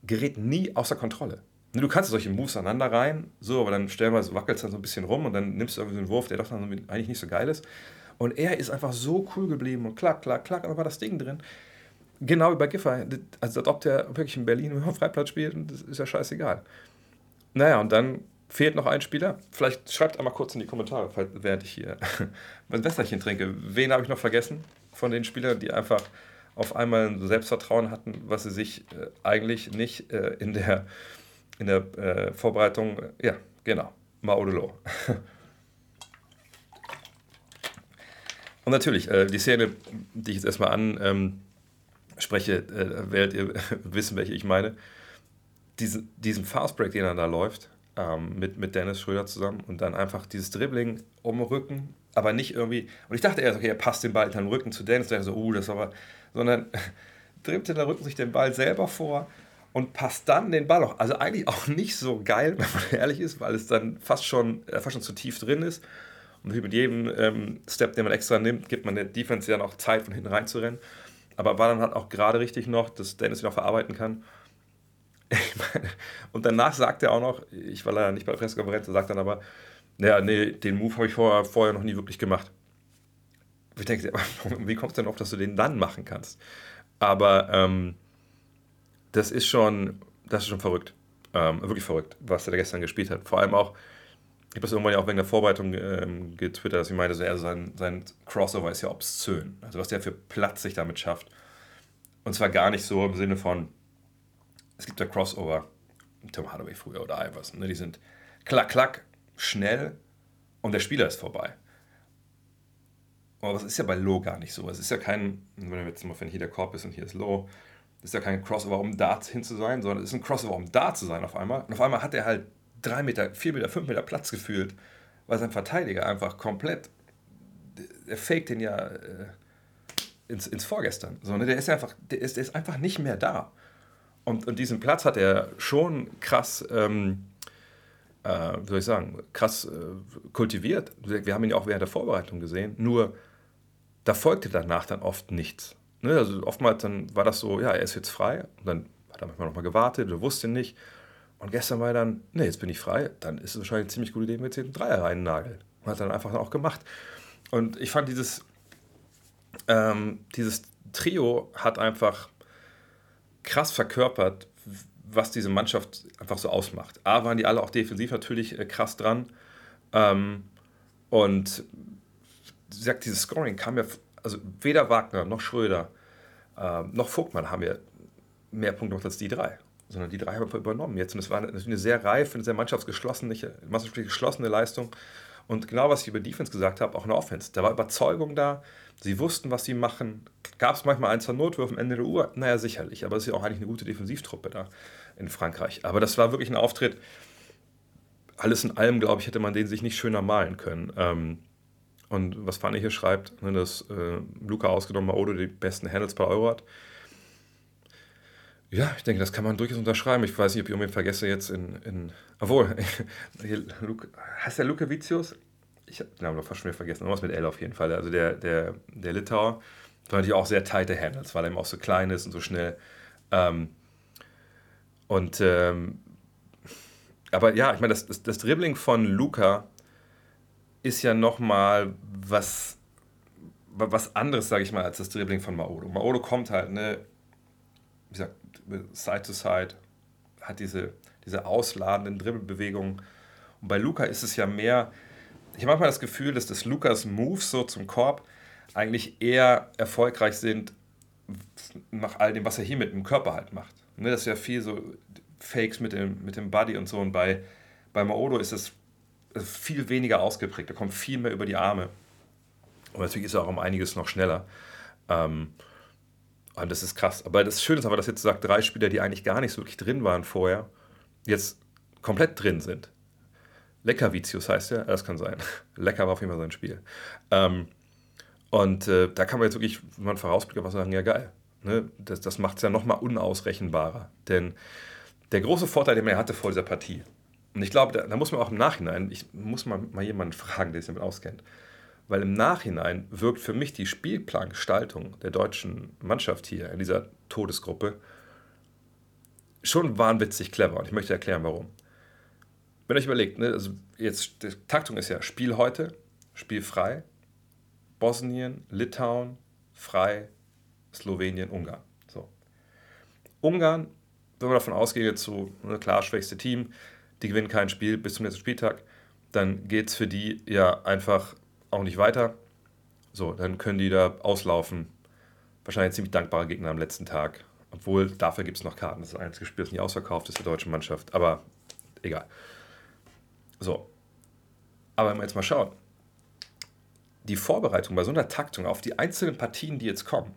gerät nie außer Kontrolle. Du kannst solche Moves aneinander rein, so, aber dann stellenweise wackelt es dann so ein bisschen rum und dann nimmst du irgendwie so einen Wurf, der doch dann eigentlich nicht so geil ist. Und er ist einfach so cool geblieben und klack, klack, klack, und da war das Ding drin. Genau wie bei Giffer. Also, als ob der wirklich in Berlin im Freiplatz spielt, das ist ja scheißegal. Naja, und dann fehlt noch ein Spieler. Vielleicht schreibt einmal kurz in die Kommentare, während ich hier ein Wässerchen trinke. Wen habe ich noch vergessen von den Spielern, die einfach auf einmal ein Selbstvertrauen hatten, was sie sich äh, eigentlich nicht äh, in der, in der äh, Vorbereitung, ja, genau, Maudelo. Und natürlich, äh, die Szene, die ich jetzt erstmal anspreche, ähm, äh, werdet ihr wissen, welche ich meine. Diesen, diesen Fastbreak, den er da läuft, ähm, mit, mit Dennis Schröder zusammen und dann einfach dieses Dribbling um den Rücken, aber nicht irgendwie. Und ich dachte erst, okay, er passt den Ball dann Rücken zu Dennis, der so, uh, das aber. Sondern dribbelt in der Rücken sich den Ball selber vor und passt dann den Ball auch. Also eigentlich auch nicht so geil, wenn man ehrlich ist, weil es dann fast schon, äh, fast schon zu tief drin ist. Und mit jedem ähm, Step, den man extra nimmt, gibt man der Defense ja noch Zeit, von hinten reinzurennen. Aber war dann halt auch gerade richtig noch, dass Dennis ihn auch verarbeiten kann. Und danach sagt er auch noch, ich war leider nicht bei der Pressekonferenz, er sagt dann aber, naja, nee, den Move habe ich vorher, vorher noch nie wirklich gemacht. Ich denke, wie kommst du denn auf, dass du den dann machen kannst? Aber ähm, das ist schon, das ist schon verrückt. Ähm, wirklich verrückt, was er da gestern gespielt hat. Vor allem auch, ich habe das irgendwann ja auch wegen der Vorbereitung ähm, getwittert, dass ich meinte, also sein, sein Crossover ist ja obszön. Also was der für Platz sich damit schafft. Und zwar gar nicht so im Sinne von, es gibt ja Crossover, Tom Hardaway früher oder Iverson, ne? die sind klack, klack, schnell und der Spieler ist vorbei. Aber das ist ja bei Low gar nicht so. Es ist ja kein, wenn jetzt mal, wenn hier der Korb ist und hier ist Low, ist ja kein Crossover, um da hin zu sein, sondern es ist ein Crossover, um da zu sein auf einmal. Und auf einmal hat er halt drei Meter, vier Meter, fünf Meter Platz gefühlt, weil sein Verteidiger einfach komplett, der faked den ja äh, ins, ins Vorgestern. So, ne? Der ist einfach, der ist, der ist einfach nicht mehr da. Und, und diesen Platz hat er schon krass, ähm, äh, wie soll ich sagen, krass äh, kultiviert. Wir haben ihn ja auch während der Vorbereitung gesehen. Nur da folgte danach dann oft nichts. Ne? Also oftmals dann war das so, ja, er ist jetzt frei. Und dann hat er manchmal noch mal gewartet, er wusste nicht. Und gestern war er dann, ne, jetzt bin ich frei, dann ist es wahrscheinlich eine ziemlich gute Idee, jetzt den Dreier reinnageln. Und hat dann einfach auch gemacht. Und ich fand dieses, ähm, dieses Trio hat einfach krass verkörpert, was diese Mannschaft einfach so ausmacht. A, waren die alle auch defensiv natürlich äh, krass dran. Ähm, und sie sagt, dieses Scoring kam ja, also weder Wagner noch Schröder äh, noch Vogtmann haben ja mehr Punkte als die drei sondern die drei haben wir übernommen jetzt. Und es war eine, eine sehr reife, eine sehr mannschaftsgeschlossene, geschlossene Leistung. Und genau, was ich über Defense gesagt habe, auch eine Offense. Da war Überzeugung da. Sie wussten, was sie machen. Gab es manchmal ein, zwei Notwürfe am Ende der Uhr? Naja, sicherlich. Aber es ist ja auch eigentlich eine gute Defensivtruppe da in Frankreich. Aber das war wirklich ein Auftritt. Alles in allem, glaube ich, hätte man den sich nicht schöner malen können. Ähm, Und was Fanny hier schreibt, ne, dass äh, Luca ausgenommen Maodo die besten Handles bei Euro hat. Ja, ich denke, das kann man durchaus unterschreiben. Ich weiß nicht, ob ich irgendwen vergesse jetzt in. in obwohl, Luke, heißt der Luke Vicius? Ich habe den Namen fast schon wieder vergessen. Irgendwas mit L auf jeden Fall. Also der, der, der Litauer. War natürlich auch sehr tighte Handles, weil er eben auch so klein ist und so schnell. Ähm, und ähm, aber ja, ich meine, das, das, das Dribbling von Luca ist ja nochmal was, was anderes, sage ich mal, als das Dribbling von Maodo. Maodo kommt halt, ne, wie gesagt, Side to Side, hat diese, diese ausladenden Dribbelbewegungen. Und bei Luca ist es ja mehr, ich habe manchmal das Gefühl, dass das Lukas Moves so zum Korb eigentlich eher erfolgreich sind nach all dem, was er hier mit dem Körper halt macht. Ne, das ist ja viel so Fakes mit dem, mit dem Body und so. Und bei, bei Maodo ist es viel weniger ausgeprägt. Er kommt viel mehr über die Arme. Und natürlich ist er auch um einiges noch schneller. Ähm, und das ist krass. Aber das Schöne ist aber, dass jetzt sagt, drei Spieler, die eigentlich gar nicht so wirklich drin waren vorher, jetzt komplett drin sind. Leckervicius heißt er, das kann sein. Lecker war auf jeden Fall sein Spiel. Ähm, und äh, da kann man jetzt wirklich, wenn man vorausblickt, was sagen, ja geil. Ne? Das, das macht es ja nochmal unausrechenbarer. Denn der große Vorteil, den er hatte vor dieser Partie, und ich glaube, da, da, muss man auch im Nachhinein, ich muss mal, mal jemanden fragen, der sich damit auskennt, weil im Nachhinein wirkt für mich die Spielplangestaltung der deutschen Mannschaft hier in dieser Todesgruppe schon wahnwitzig clever und ich möchte erklären, warum. Wenn ihr euch überlegt, ne, also jetzt, die Taktung ist ja Spiel heute, Spiel frei, Bosnien, Litauen, frei, Slowenien, Ungarn. So. Ungarn wenn man davon ausgeht, so ne, klar schwächste Team, die gewinnen kein Spiel bis zum nächsten Spieltag, dann geht es für die ja einfach auch nicht weiter. So, dann können die da auslaufen. Wahrscheinlich ein ziemlich dankbarer Gegner am letzten Tag. Obwohl, dafür gibt es noch Karten. Das ist einzige Spiel, das nicht ausverkauft ist der deutschen Mannschaft. Aber egal. So. Aber wenn wir jetzt mal schauen. Die Vorbereitung bei so einer Taktung auf die einzelnen Partien, die jetzt kommen,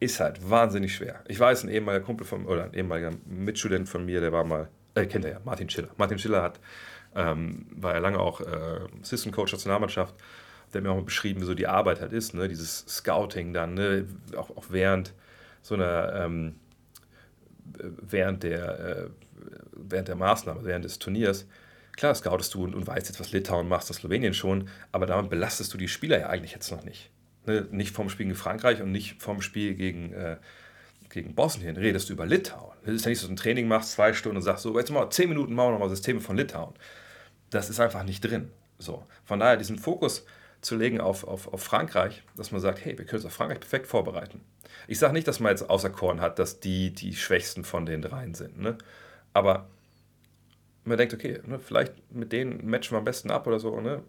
ist halt wahnsinnig schwer. Ich weiß, ein ehemaliger Kumpel von, oder ein ehemaliger Mitstudent von mir, der war mal, äh, kennt er ja, Martin Schiller. Martin Schiller hat, ähm, war ja lange auch äh, Assistant Coach Nationalmannschaft, der mir auch mal beschrieben, wie so die Arbeit halt ist, ne? dieses Scouting dann, ne? auch, auch während so einer, ähm, während der, äh, während der Maßnahme, während des Turniers, klar scoutest du und, und weißt jetzt, was Litauen machst, das Slowenien schon, aber damit belastest du die Spieler ja eigentlich jetzt noch nicht. Ne, nicht vom Spiel gegen Frankreich und nicht vom Spiel gegen, äh, gegen Bosnien. Redest du über Litauen. Das ist ja nicht so, ein Training machst, zwei Stunden und sagst so, jetzt mal zehn Minuten machen wir nochmal Systeme von Litauen. Das ist einfach nicht drin. So. Von daher diesen Fokus zu legen auf, auf, auf Frankreich, dass man sagt, hey, wir können uns auf Frankreich perfekt vorbereiten. Ich sage nicht, dass man jetzt auserkoren hat, dass die die Schwächsten von den dreien sind. Ne? Aber man denkt, okay, ne, vielleicht mit denen matchen wir am besten ab oder so. Ne?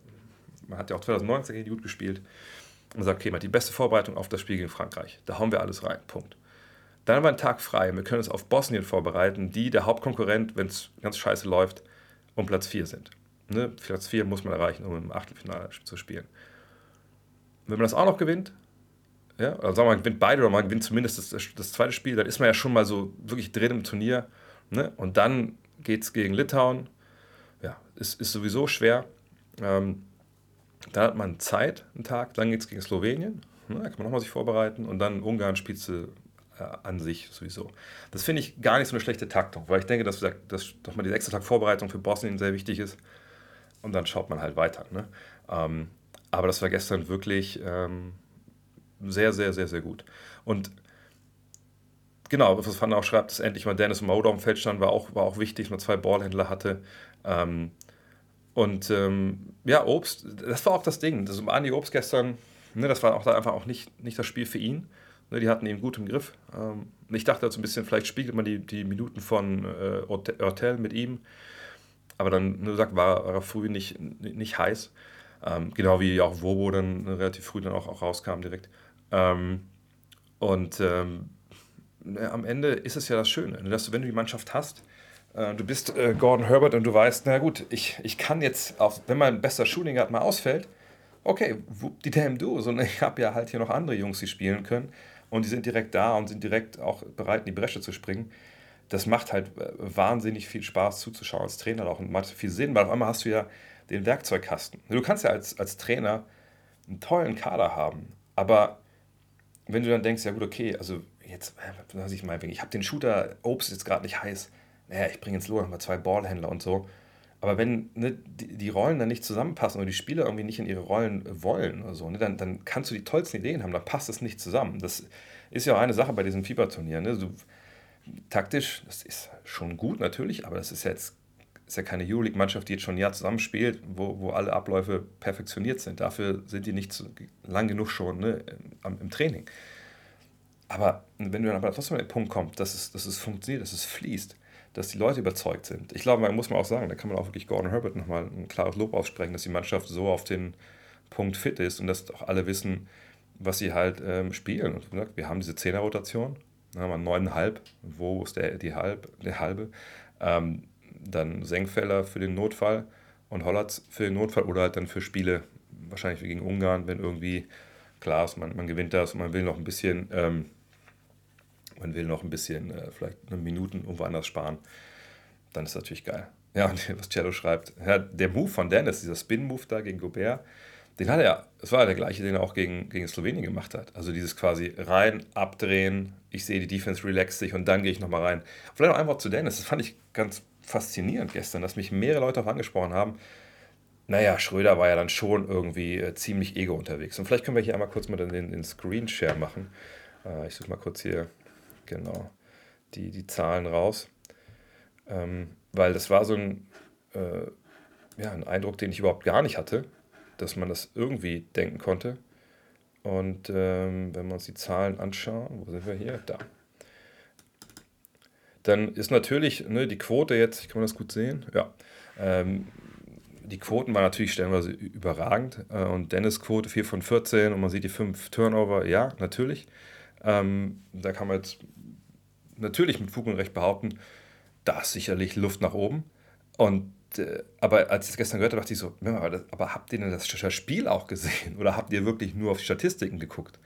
Man hat ja auch 2019 gegen die gut gespielt und sagt, okay, man hat die beste Vorbereitung auf das Spiel gegen Frankreich. Da hauen wir alles rein. Punkt. Dann haben wir einen Tag frei. Wir können uns auf Bosnien vorbereiten, die der Hauptkonkurrent, wenn es ganz scheiße läuft, um Platz 4 sind. Ne? Platz 4 muss man erreichen, um im Achtelfinale zu spielen. Wenn man das auch noch gewinnt, ja, oder sagen wir, man gewinnt beide oder man gewinnt zumindest das, das, zweite Spiel, dann ist man ja schon mal so wirklich drin im Turnier. Ne? Und dann geht es gegen Litauen. Ja, ist, ist sowieso schwer. Ähm, da hat man Zeit, einen Tag, dann geht es gegen Slowenien, ne, da kann man nochmal sich vorbereiten und dann Ungarn spielst du äh, an sich sowieso. Das finde ich gar nicht so eine schlechte Taktung, weil ich denke, dass, dass, dass man diese extra Tag Vorbereitung für Bosnien sehr wichtig ist und dann schaut man halt weiter. Ne? Ähm, aber das war gestern wirklich ähm, sehr, sehr, sehr, sehr gut. Und genau, was Van auch schreibt, dass endlich mal Dennis Moder am Feld stand, war auch, war auch wichtig, man zwei Ballhändler hatte. Ähm, und ähm, ja, Obst, das war auch das Ding. Das Andi Obst gestern, ne, das war auch da einfach auch nicht, nicht das Spiel für ihn. Ne, die hatten ihn gut im Griff. Ähm, ich dachte also ein bisschen, vielleicht spiegelt man die, die Minuten von äh, Hotel mit ihm. Aber dann, ne, sagt, war, war er früh nicht, nicht heiß. Ähm, genau wie auch Wobo dann relativ früh dann auch, auch rauskam direkt. Ähm, und ähm, ne, am Ende ist es ja das Schöne, ne, dass du, wenn du die Mannschaft hast, äh, du bist äh, Gordon Herbert und du weißt, na gut, ich, ich kann jetzt, auf, wenn mein bester Shooting Guard mal ausfällt, okay, die damn du, sondern ich habe ja halt hier noch andere Jungs, die spielen können und die sind direkt da und sind direkt auch bereit, in die Bresche zu springen. Das macht halt äh, wahnsinnig viel Spaß zuzuschauen als Trainer auch und macht viel Sinn, weil auf einmal hast du ja den Werkzeugkasten. Du kannst ja als, als Trainer einen tollen Kader haben. Aber wenn du dann denkst, ja gut, okay, also jetzt, äh, was ich mal, ich habe den Shooter Obst jetzt gerade nicht heiß. Naja, ich bringe jetzt Lo mal zwei Ballhändler und so. Aber wenn ne, die, Rollen dann nicht zusammenpassen oder die Spieler irgendwie nicht in ihre Rollen wollen oder so, ne, dann, dann kannst du die tollsten Ideen haben, dann passt es nicht zusammen. Das ist ja auch eine Sache bei diesem Fieberturnier. Ne? So, taktisch, das ist schon gut natürlich, aber das ist jetzt ist ja keine Euroleague-Mannschaft, die jetzt schon ein Jahr zusammenspielt, wo, wo alle Abläufe perfektioniert sind. Dafür sind die nicht so, lang genug schon ne, im, im Training. Aber wenn du dann aber trotzdem an den Punkt kommst, dass es, dass es funktioniert, dass es fließt, dass die Leute überzeugt sind. Ich glaube, man muss man auch sagen, da kann man auch wirklich Gordon Herbert nochmal ein klares Lob aussprechen, dass die Mannschaft so auf den Punkt fit ist und dass auch alle wissen, was sie halt ähm, spielen. Und wir haben diese Zehner-Rotation, dann haben wir neuneinhalb, wo ist der, die halb, der halbe? Ähm, dann Senkfeller für den Notfall und Hollatz für den Notfall oder halt dann für Spiele, wahrscheinlich gegen Ungarn, wenn irgendwie klar ist, man, man gewinnt das und man will noch ein bisschen, ähm, man will noch ein bisschen, äh, vielleicht eine Minuten irgendwo anders sparen, dann ist das natürlich geil. Ja, und was Cello schreibt, ja, der Move von Dennis, dieser Spin-Move da gegen Gobert, den hat er, es war der gleiche, den er auch gegen, gegen Slowenien gemacht hat. Also dieses quasi rein, abdrehen, ich sehe die Defense relax sich und dann gehe ich nochmal rein. Vielleicht auch einfach zu Dennis, das fand ich ganz faszinierend gestern, dass mich mehrere Leute auch angesprochen haben. Naja, Schröder war ja dann schon irgendwie äh, ziemlich ego unterwegs. Und vielleicht können wir hier einmal kurz mal den, den Screen Share machen. Äh, ich suche mal kurz hier genau die, die Zahlen raus. Ähm, weil das war so ein, äh, ja, ein Eindruck, den ich überhaupt gar nicht hatte, dass man das irgendwie denken konnte. Und ähm, wenn wir uns die Zahlen anschauen, wo sind wir hier? Da dann ist natürlich ne, die Quote jetzt, kann man das gut sehen? Ja. Ähm, die Quoten waren natürlich stellenweise überragend. Äh, und Dennis Quote 4 von 14 und man sieht die 5 Turnover, ja, natürlich. Ähm, da kann man jetzt natürlich mit Fug und Recht behaupten, da ist sicherlich Luft nach oben. Und aber als ich das gestern gehört habe, dachte ich so, aber, aber habt ihr denn das Spiel auch gesehen? Oder habt ihr wirklich nur auf die Statistiken geguckt?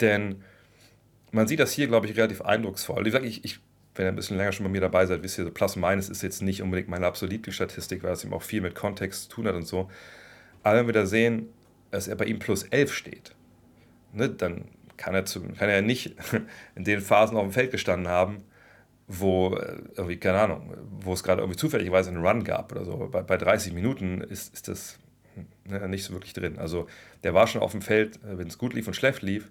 Denn man sieht das hier, glaube ich, relativ eindrucksvoll. Ich, ich wenn ihr ein bisschen länger schon bei mir dabei seid, wisst ihr, so Plus Minus ist jetzt nicht unbedingt meine absolute Statistik, weil es eben auch viel mit Kontext zu tun hat und so. Aber wenn wir da sehen, dass er bei ihm plus 11 steht, ne, dann kann er, zu, kann er nicht in den Phasen auf dem Feld gestanden haben, wo äh, irgendwie, keine Ahnung, wo es gerade irgendwie zufälligerweise einen Run gab oder so. Bei, bei 30 Minuten ist, ist das ne, nicht so wirklich drin. Also der war schon auf dem Feld, äh, wenn es gut lief und schlecht lief.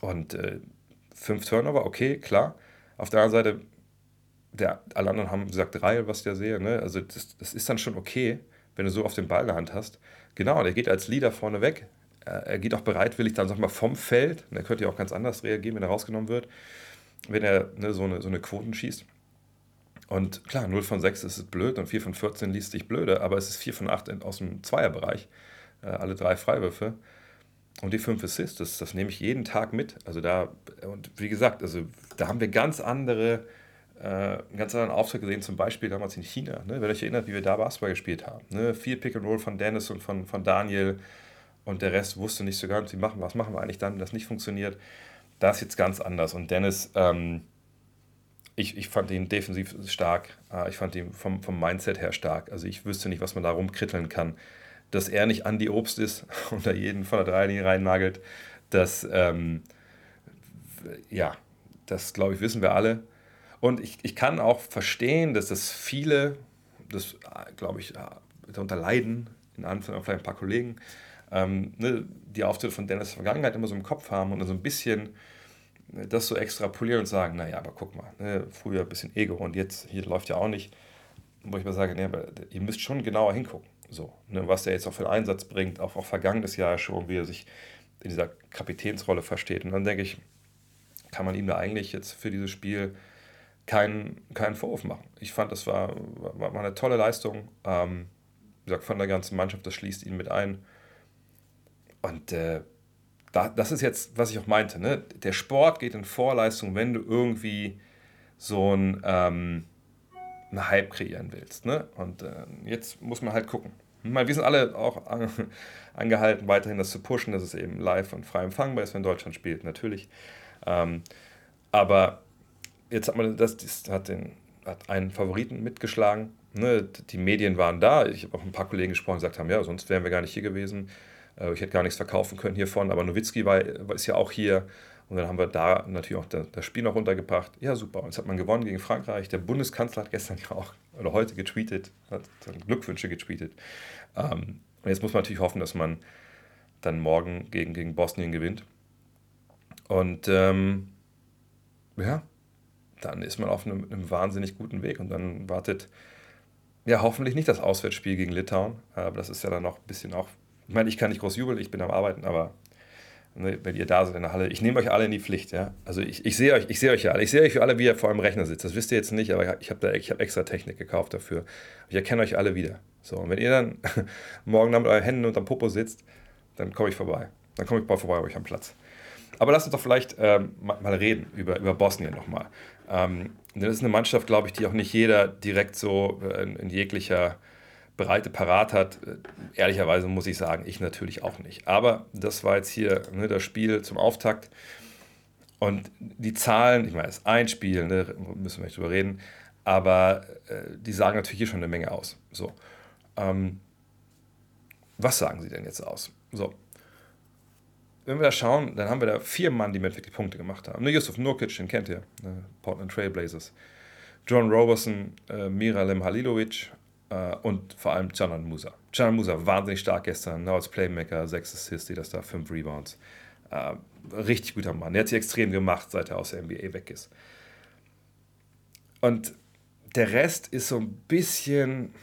Und äh, fünf Turnover, okay, klar. Auf der anderen Seite, der, alle anderen haben gesagt drei, was ich da sehe. Ne? Also das, das ist dann schon okay, wenn du so auf den Ball in der Hand hast. Genau, der geht als Leader vorne weg. Er geht auch bereitwillig dann, sag mal, vom Feld. Er könnte ja auch ganz anders reagieren, wenn er rausgenommen wird, wenn er ne, so, eine, so eine Quoten schießt. Und klar, 0 von 6 ist es blöd und 4 von 14 liest sich blöde, aber es ist 4 von 8 aus dem Zweierbereich. Äh, alle drei Freiwürfe. Und die fünf Assists, das, das nehme ich jeden Tag mit. Also da, und wie gesagt, also da haben wir ganz andere, äh, einen ganz anderen Auftritt gesehen, zum Beispiel damals in China. Ne? Wenn euch erinnert, wie wir da Basketball gespielt haben. Ne? Viel Pick and Roll von Dennis und von, von Daniel und der Rest wusste nicht so ganz, wie machen, was machen wir eigentlich dann, wenn das nicht funktioniert. Da ist jetzt ganz anders. Und Dennis, ähm, ich, ich fand ihn defensiv stark. Äh, ich fand ihn vom, vom Mindset her stark. Also ich wüsste nicht, was man da rumkritteln kann dass er nicht Andi Obst ist und da jeden von der Dreierlinie reinnagelt. Das, ähm, ja, das glaube ich, wissen wir alle. Und ich, ich kann auch verstehen, dass das viele, das glaube ich, darunter leiden, in Anführungszeichen vielleicht ein paar Kollegen, ähm, ne, die Auftritte von Dennis Vergangenheit immer so im Kopf haben und so ein bisschen das so extrapolieren und sagen, naja, aber guck mal, ne, früher ein bisschen Ego und jetzt, hier läuft ja auch nicht. Wo ich mal sage, nee, aber ihr müsst schon genauer hingucken. So, ne, was er jetzt auch für einen Einsatz bringt, auch, auch vergangenes Jahr schon, wie er sich in dieser Kapitänsrolle versteht. Und dann denke ich, kann man ihm da eigentlich jetzt für dieses Spiel keinen, keinen Vorwurf machen. Ich fand, das war, war, war eine tolle Leistung. Ähm, wie gesagt, von der ganzen Mannschaft, das schließt ihn mit ein. Und äh, da, das ist jetzt, was ich auch meinte. Ne? Der Sport geht in Vorleistung, wenn du irgendwie so ein. Ähm, einen Hype kreieren willst. Ne? Und äh, jetzt muss man halt gucken. wir sind alle auch angehalten, weiterhin das zu pushen, dass es eben live und frei empfangbar ist, wenn Deutschland spielt, natürlich. Ähm, aber jetzt hat man das, das hat, den, hat einen Favoriten mitgeschlagen. Ne? Die Medien waren da. Ich habe auch ein paar Kollegen gesprochen, die gesagt haben, ja, sonst wären wir gar nicht hier gewesen. Äh, ich hätte gar nichts verkaufen können hiervon, aber Nowitzki war, ist ja auch hier. Und dann haben wir da natürlich auch das Spiel noch runtergebracht. Ja, super. Und jetzt hat man gewonnen gegen Frankreich. Der Bundeskanzler hat gestern ja auch, oder heute getweetet, hat Glückwünsche getweetet. Ähm, und jetzt muss man natürlich hoffen, dass man dann morgen gegen, gegen Bosnien gewinnt. Und ähm, ja, dann ist man auf einem, einem, wahnsinnig guten Weg. Und dann wartet ja hoffentlich nicht das Auswärtsspiel gegen Litauen. Aber das ist ja dann noch ein bisschen auch. Ich meine, ich kann nicht groß jubeln, ich bin am Arbeiten, aber ne, wenn ihr da seid in der Halle, ich nehme euch alle in die Pflicht. Ja? Also ich, ich sehe euch, ich sehe euch ja alle. Ich sehe euch alle, wie ihr vor einem Rechner sitzt. Das wisst ihr jetzt nicht, aber ich habe hab extra Technik gekauft dafür. Ich erkenne euch alle wieder. So, und wenn ihr dann morgen dann mit euren Händen unterm Popo sitzt, dann komme ich vorbei. Dann komme ich bald vorbei bei euch am Platz. Aber lasst uns doch vielleicht ähm, mal reden über, über Bosnien nochmal. Ähm, das ist eine Mannschaft, glaube ich, die auch nicht jeder direkt so äh, in, in jeglicher Breite parat hat. Äh, ehrlicherweise muss ich sagen, ich natürlich auch nicht. Aber das war jetzt hier ne, das Spiel zum Auftakt. Und die Zahlen, ich meine, es ist ein Spiel, ne, müssen wir nicht drüber reden, aber äh, die sagen natürlich hier schon eine Menge aus. So. Ähm, was sagen sie denn jetzt aus? So, wenn wir da schauen, dann haben wir da vier Mann, die mit wirklich Punkte gemacht haben. Ne, Yusuf Nurkic, den kennt ihr, ne, Portland Trailblazers. John Roberson, äh, Miralem Halilovic äh, und vor allem Canan Musa. Canan Musa, wahnsinnig stark gestern, ne, als Playmaker, sechs Assists, die das da, fünf Rebounds. Äh, richtig guter Mann. Der hat sich extrem gemacht, seit er aus der NBA weg ist. Und der Rest ist so ein bisschen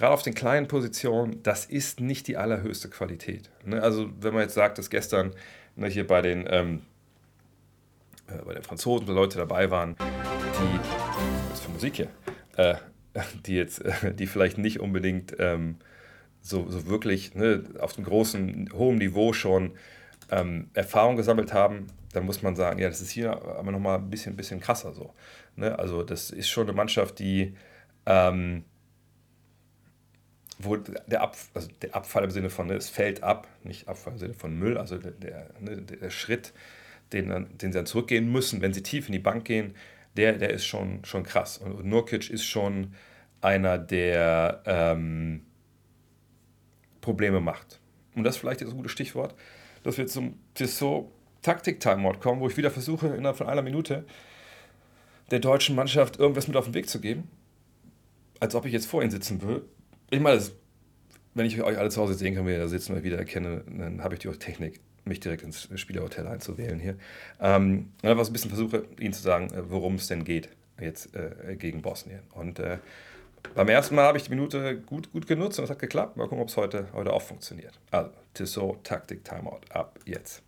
gerade auf den kleinen Positionen, das ist nicht die allerhöchste Qualität. Ne? Also wenn man jetzt sagt, dass gestern ne, hier bei den, ähm, äh, bei den Franzosen Leute dabei waren, die, was für Musik hier, äh, die jetzt, äh, die vielleicht nicht unbedingt ähm, so, so wirklich ne, auf einem großen, hohen Niveau schon ähm, Erfahrung gesammelt haben, dann muss man sagen, ja, das ist hier aber nochmal ein bisschen, bisschen krasser so. Ne? Also das ist schon eine Mannschaft, die ähm, wo der, Ab, also der Abfall im Sinne von, ne, es fällt ab, nicht Abfall im Sinne von Müll, also der, der, ne, der Schritt, den, den sie dann zurückgehen müssen, wenn sie tief in die Bank gehen, der, der ist schon, schon krass. Und Nurkic ist schon einer, der ähm, Probleme macht. Und das vielleicht ist ein gutes Stichwort, dass wir zum Tissot Taktik-Timeout kommen, wo ich wieder versuche, innerhalb von einer Minute der deutschen Mannschaft irgendwas mit auf den Weg zu geben. Als ob ich jetzt vor ihnen sitzen will ich meine, wenn ich euch alle zu Hause sehen kann, wie ihr da sitzen und wieder erkenne, dann habe ich die Technik, mich direkt ins Spielerhotel einzuwählen hier. Ähm, so ein bisschen versuche, ihnen zu sagen, äh, worum es denn geht jetzt äh, gegen Bosnien. Und äh, beim ersten Mal habe ich die Minute gut, gut genutzt und es hat geklappt. Mal gucken, ob es heute, heute auch funktioniert. Also, Tissot, Taktik, Timeout, ab jetzt.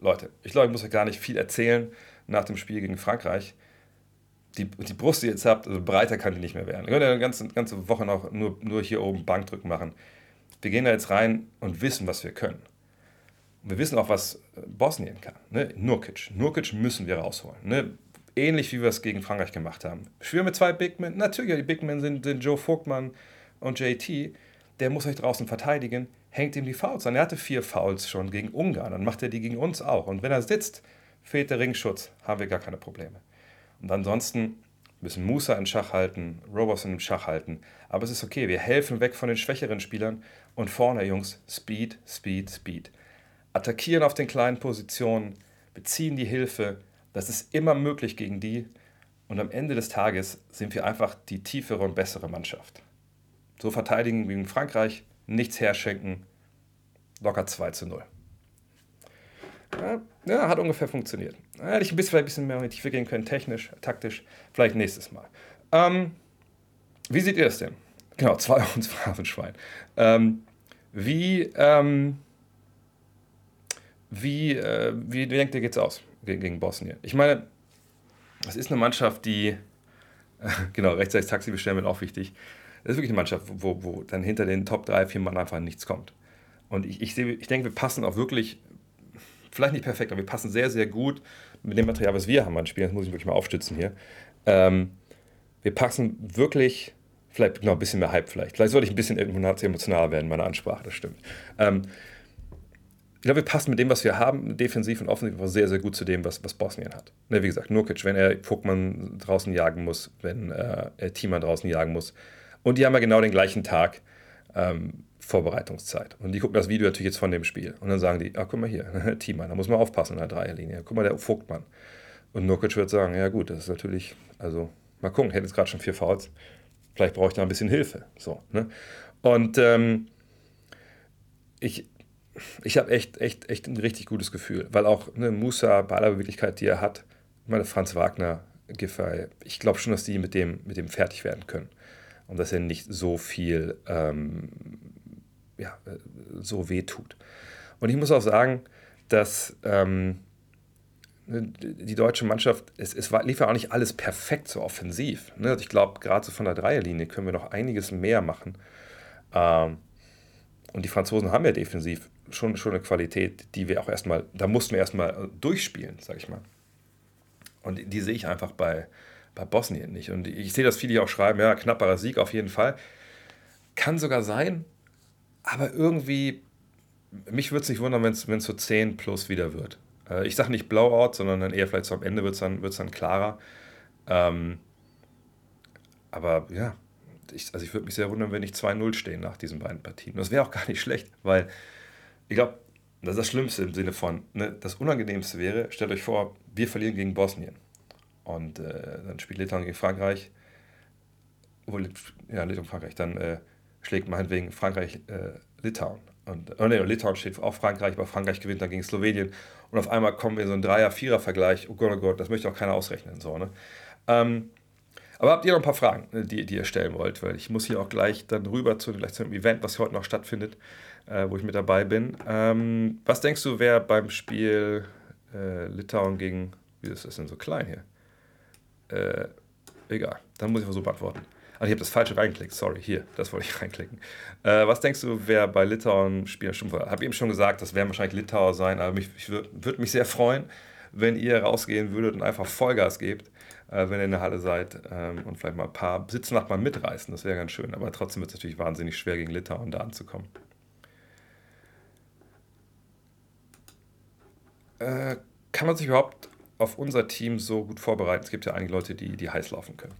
Leute, ich glaube, ich muss euch gar nicht viel erzählen nach dem Spiel gegen Frankreich die, die Brust, die ihr jetzt habt, also breiter kann die nicht mehr werden. Ihr könnt ja eine ganze, ganze Woche noch nur, nur hier oben Bankdrücken machen. Wir gehen da jetzt rein und wissen, was wir können. Wir wissen auch, was äh, Bosnien kann. Ne? Nurkic. Nurkic müssen wir rausholen. Ne? Ähnlich wie wir es gegen Frankreich gemacht haben. Spielen mit zwei Big Men. Natürlich, die Big Men sind, sind Joe Vogtmann und JT. Der muss euch draußen verteidigen. Hängt ihm die Fouls an. Er hatte vier Fouls schon gegen Ungarn. Dann macht er die gegen uns auch. Und wenn er sitzt, fehlt der Ringschutz, haben wir gar keine Probleme. Und ansonsten müssen Musa in Schach halten, Robertson im Schach halten. Aber es ist okay, wir helfen weg von den schwächeren Spielern. Und vorne, Jungs, Speed, Speed, Speed. Attackieren auf den kleinen Positionen, beziehen die Hilfe. Das ist immer möglich gegen die. Und am Ende des Tages sind wir einfach die tiefere und bessere Mannschaft. So verteidigen in Frankreich, nichts herschenken, locker 2 zu 0. Ja, hat ungefähr funktioniert. Hätte ich ein bisschen, ein bisschen mehr in die Tiefe gehen können, technisch, taktisch. Vielleicht nächstes Mal. Ähm, wie seht ihr das denn? Genau, zwei uns Phrasenschwein. Ähm, wie, ähm, wie, äh, wie denkt ihr, geht's aus gegen, Bosnien? Ich meine, das ist eine Mannschaft, die, genau, rechtzeitig Taxi bestellen wird auch wichtig. Das ist wirklich eine Mannschaft, wo, wo dann hinter den Top 3, 4 Mann einfach nichts kommt. Und ich, ich, ich denke, wir passen auch wirklich vielleicht nicht perfekt, aber wir passen sehr, sehr gut mit dem Material, was wir haben an Spielen. Das muss ich wirklich mal aufstützen hier. Ähm, wir passen wirklich, vielleicht noch ein bisschen mehr Hype vielleicht. Vielleicht sollte ich ein bisschen emotionaler werden in meiner Ansprache, das stimmt. Ähm, ich glaube, wir passen mit dem, was wir haben, defensiv und offensiv, sehr, sehr gut zu dem, was, was Bosnien hat. Ne, wie gesagt, Nurkic, wenn er Pokémon draußen jagen muss, wenn äh, er Thiemann draußen jagen muss. Und die haben ja genau den gleichen Tag. Ähm, Vorbereitungszeit. Und die gucken das Video natürlich jetzt von dem Spiel. Und dann sagen die, ah, guck mal hier, Thiemann, da muss man aufpassen in der Dreierlinie. Guck mal, der Vogtmann. Und Nurkic wird sagen, ja gut, das ist natürlich, also mal gucken, hätte jetzt gerade schon vier Fouls. Vielleicht brauche ich da ein bisschen Hilfe. So, ne? Und ähm, ich, ich habe echt, echt, echt ein richtig gutes Gefühl, weil auch ne, Musa bei aller Beweglichkeit, die er hat, meine Franz Wagner, Giffey, ich glaube schon, dass die mit dem, mit dem fertig werden können. Und dass er nicht so viel ähm, ja, so weh tut. Und ich muss auch sagen, dass ähm, die deutsche Mannschaft, es, es war, lief ja auch nicht alles perfekt so offensiv. Ne? Also ich glaube, gerade so von der Dreierlinie können wir noch einiges mehr machen. Ähm, und die Franzosen haben ja defensiv schon, schon eine Qualität, die wir auch erstmal, da mussten wir erstmal durchspielen, sag ich mal. Und die, die sehe ich einfach bei, bei Bosnien nicht. Und ich sehe, dass viele auch schreiben, ja, knapperer Sieg auf jeden Fall. Kann sogar sein, aber irgendwie, mich würde es nicht wundern, wenn es so 10 plus wieder wird. Äh, ich sage nicht Blowout, sondern dann eher vielleicht so am Ende wird es dann, wird's dann klarer. Ähm, aber ja, ich, also ich würde mich sehr wundern, wenn nicht 2-0 stehen nach diesen beiden Partien. Das wäre auch gar nicht schlecht, weil ich glaube, das ist das Schlimmste im Sinne von, ne, das Unangenehmste wäre, stellt euch vor, wir verlieren gegen Bosnien. Und äh, dann spielt Litauen gegen Frankreich. Ja, Litauen, Frankreich. Dann äh, schlägt meinetwegen Frankreich äh, Litauen. Und, oh nee, Litauen steht auf Frankreich, aber Frankreich gewinnt dann gegen Slowenien. Und auf einmal kommen wir in so einen Dreier-Vierer-Vergleich. Oh Gott, oh Gott, das möchte auch keiner ausrechnen. So, ne? Ähm, aber habt ihr noch ein paar Fragen, äh, die, die ihr stellen wollt? Weil ich muss hier auch gleich dann rüber zu, gleich zu einem Event, was heute noch stattfindet, äh, wo ich mit dabei bin. Ähm, was denkst du, wer beim Spiel äh, Litauen gegen, wie ist das denn so klein hier? Äh, egal, dann muss ich so beantworten. Also ich habe das falsche reingeklickt, sorry, hier, das wollte ich reinklicken. Äh, was denkst du, wer bei Litauen spielt? Ich habe eben schon gesagt, das werden wahrscheinlich Litauer sein, aber mich, ich würde mich sehr freuen, wenn ihr rausgehen würdet und einfach Vollgas gebt, äh, wenn ihr in der Halle seid ähm, und vielleicht mal ein paar Sitznachbarn mitreißen, das wäre ganz schön. Aber trotzdem wird es natürlich wahnsinnig schwer, gegen Litauen da anzukommen. Äh, kann man sich überhaupt auf unser Team so gut vorbereiten? Es gibt ja einige Leute, die, die heiß laufen können.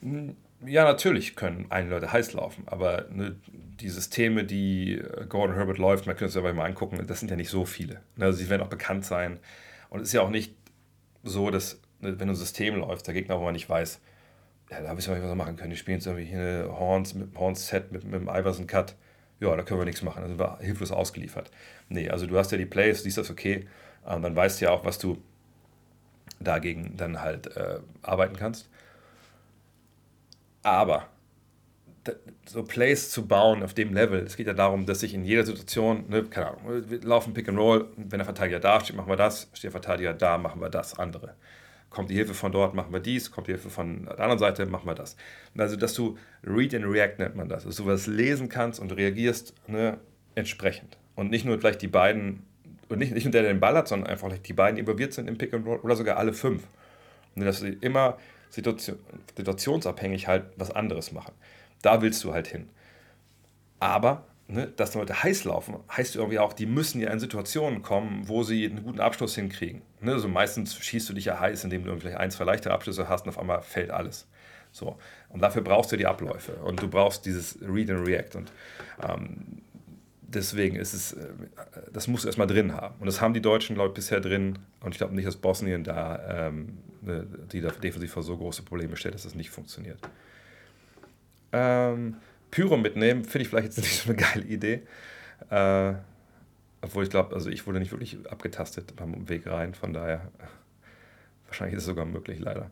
Hm, ja, natürlich können einige Leute heiß laufen, aber ne, die Systeme, die äh, Gordon Herbert läuft, man könnte es ja mal angucken, das sind ja nicht so viele. Also sie werden auch bekannt sein. Und es ist ja auch nicht so, dass, ne, wenn ein System läuft, der Gegner, wo man nicht weiß, ja, da wissen wir nicht, was wir machen können. Die spielen jetzt irgendwie hier Horns mit Horns Set mit, mit dem Iverson Cut. Ja, da können wir nichts machen. Da sind wir hilflos ausgeliefert. Nee, also du hast ja die Plays, siehst das okay. Und dann weißt du ja auch, was du dagegen dann halt äh, arbeiten kannst. Aber so Plays zu bauen auf dem Level, es geht ja darum, dass ich in jeder Situation, ne, keine Ahnung, wir laufen Pick and Roll, wenn der Verteidiger da steht, machen wir das, steht der Verteidiger da, machen wir das andere. Kommt die Hilfe von dort, machen wir dies, kommt die Hilfe von der anderen Seite, machen wir das. Also, dass du Read and React nennt man das, dass du was lesen kannst und reagierst ne, entsprechend. Und nicht nur gleich die beiden, und nicht, nicht nur der, der den Ball hat, sondern einfach die beiden involviert sind im Pick and Roll oder sogar alle fünf. Und dass du immer Situation, situationsabhängig halt was anderes machen. Da willst du halt hin. Aber, ne, dass Leute heiß laufen, heißt irgendwie auch, die müssen ja in Situationen kommen, wo sie einen guten Abschluss hinkriegen. Ne, also meistens schießt du dich ja heiß, indem du vielleicht ein, zwei leichtere Abschlüsse hast und auf einmal fällt alles. So. Und dafür brauchst du die Abläufe und du brauchst dieses Read and React. Und ähm, deswegen ist es, äh, das musst du erstmal drin haben. Und das haben die Deutschen, glaube ich, bisher drin. Und ich glaube nicht, dass Bosnien da, ähm, ne, die defensiv vor so große Probleme stellt, dass das nicht funktioniert. Ähm, Pyro mitnehmen, finde ich vielleicht jetzt nicht so eine geile Idee. Äh, obwohl ich glaube, also ich wurde nicht wirklich abgetastet beim Weg rein, von daher wahrscheinlich ist es sogar möglich, leider.